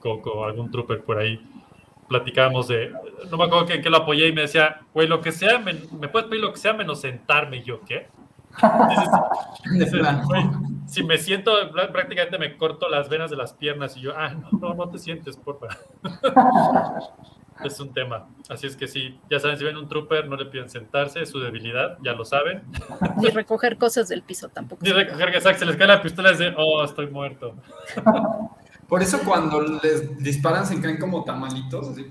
Coco, algún trooper por ahí, platicábamos de, no me acuerdo que, que lo apoyé y me decía, güey, lo que sea, me, me puedes pedir lo que sea menos sentarme. Y yo, ¿qué? Dices, De dices, plano. "Güey, si me siento, prá- prácticamente me corto las venas de las piernas y yo, ah, no, no, no te sientes, porfa. es un tema. Así es que sí, ya saben, si ven un trooper, no le piden sentarse, es su debilidad, ya lo saben. Ni recoger cosas del piso tampoco. Ni recoger que sac, se les cae la pistola y dice, oh, estoy muerto. Por eso cuando les disparan se caen como tamalitos. así.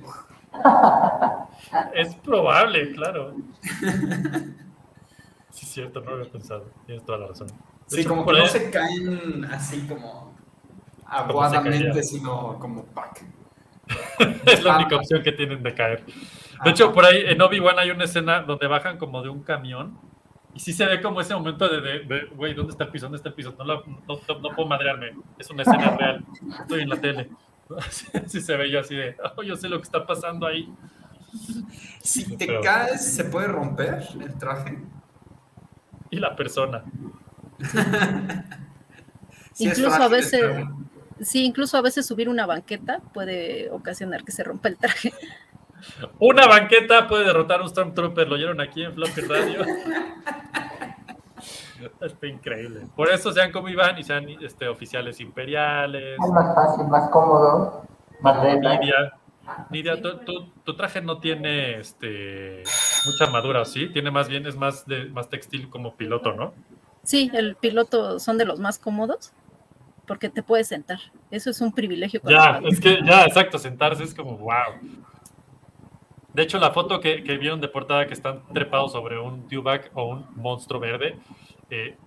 Es probable, claro. Sí, es cierto, no lo había pensado. Tienes toda la razón. De Sí, hecho, como que no ahí- se caen así como aguadamente, sino como pack. es la única opción que tienen de caer. De hecho, por ahí en Obi-Wan hay una escena donde bajan como de un camión y sí se ve como ese momento de, güey, ¿dónde está el piso? ¿Dónde está el piso? No, lo- no, no- no puedo madrearme. Es una escena real. Estoy en la tele. Sí, sí se ve yo así de, oh, yo sé lo que está pasando ahí. Si te Pero- caes, ¿se puede romper el traje? Y la persona. Sí Incluso a veces, sí, incluso a veces subir una banqueta puede ocasionar que se rompa el traje. Una banqueta puede derrotar a un Stormtrooper. Lo oyeron aquí en Floppy Radio. Está increíble. Por eso sean como Iván y sean este, oficiales imperiales. Es más fácil, más cómodo, más. Nidia. Nidia, tu, tu- tu traje no tiene este, mucha armadura, ¿sí? Tiene más bien, es más, de, más textil como piloto, ¿no? Sí, el piloto son de los más cómodos porque te puedes sentar. Eso es un privilegio. cuando Ya, es que ya, exacto, sentarse es como wow. De hecho, la foto que, que vieron de portada que están trepados sobre un dewback o un monstruo verde Eh,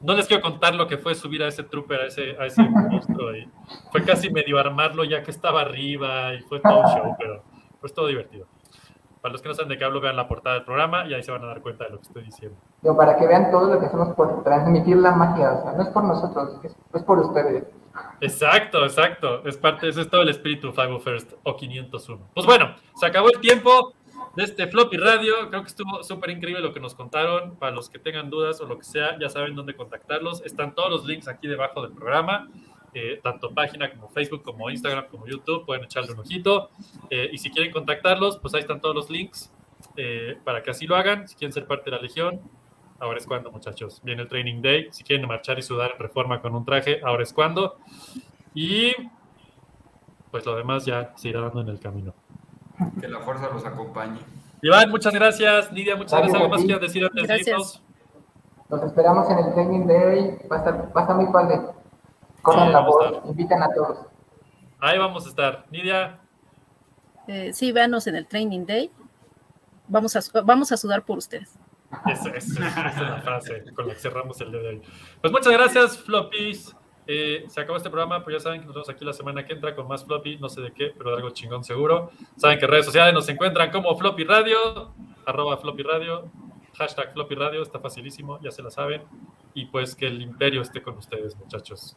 no les quiero contar lo que fue subir a ese trooper, a ese, a ese monstruo. y fue casi medio armarlo ya que estaba arriba y fue todo un show, pero pues todo divertido. Para los que no saben de qué hablo, vean la portada del programa y ahí se van a dar cuenta de lo que estoy diciendo. Digo, para que vean todo lo que hacemos por transmitir la magia, o sea, no es por nosotros, es, es por ustedes. Exacto, exacto. Es parte, ese es todo el espíritu 501st o 501. Pues bueno, se acabó el tiempo de este Floppy Radio. Creo que estuvo súper increíble lo que nos contaron. Para los que tengan dudas o lo que sea, ya saben dónde contactarlos. Están todos los links aquí debajo del programa. eh, tanto página como Facebook, como Instagram, como YouTube. Pueden echarle un ojito. Eh, y si quieren contactarlos, pues ahí están todos los links eh, para que así lo hagan. Si quieren ser parte de la Legión, ahora es cuando, muchachos. Viene el Training Day. Si quieren marchar y sudar en reforma con un traje, ahora es cuando. Y pues lo demás ya se irá dando en el camino. Que la fuerza los acompañe. Iván, muchas gracias. Nidia, muchas gracias. Gracias ¿Algo a más quieras decir antes de Gracias. irnos? Los esperamos en el training hoy, va a estar, va a estar muy padre. Corran Sí, la voz, invitan a todos. Ahí vamos a estar. Nidia, Eh, sí, véanos en el Training Day. Vamos a, vamos a sudar por ustedes. Esa, esa- esa es la frase con la que cerramos el día de hoy. Pues muchas gracias, Floppies. Eh, se acabó este programa, pues ya saben que nos vemos aquí la semana que entra con más Floppy, no sé de qué, pero de algo chingón seguro. Saben que redes sociales nos encuentran como Floppy Radio, arroba Floppy Radio, hashtag Floppy Radio, está facilísimo, ya se la saben. Y pues que el imperio esté con ustedes, muchachos.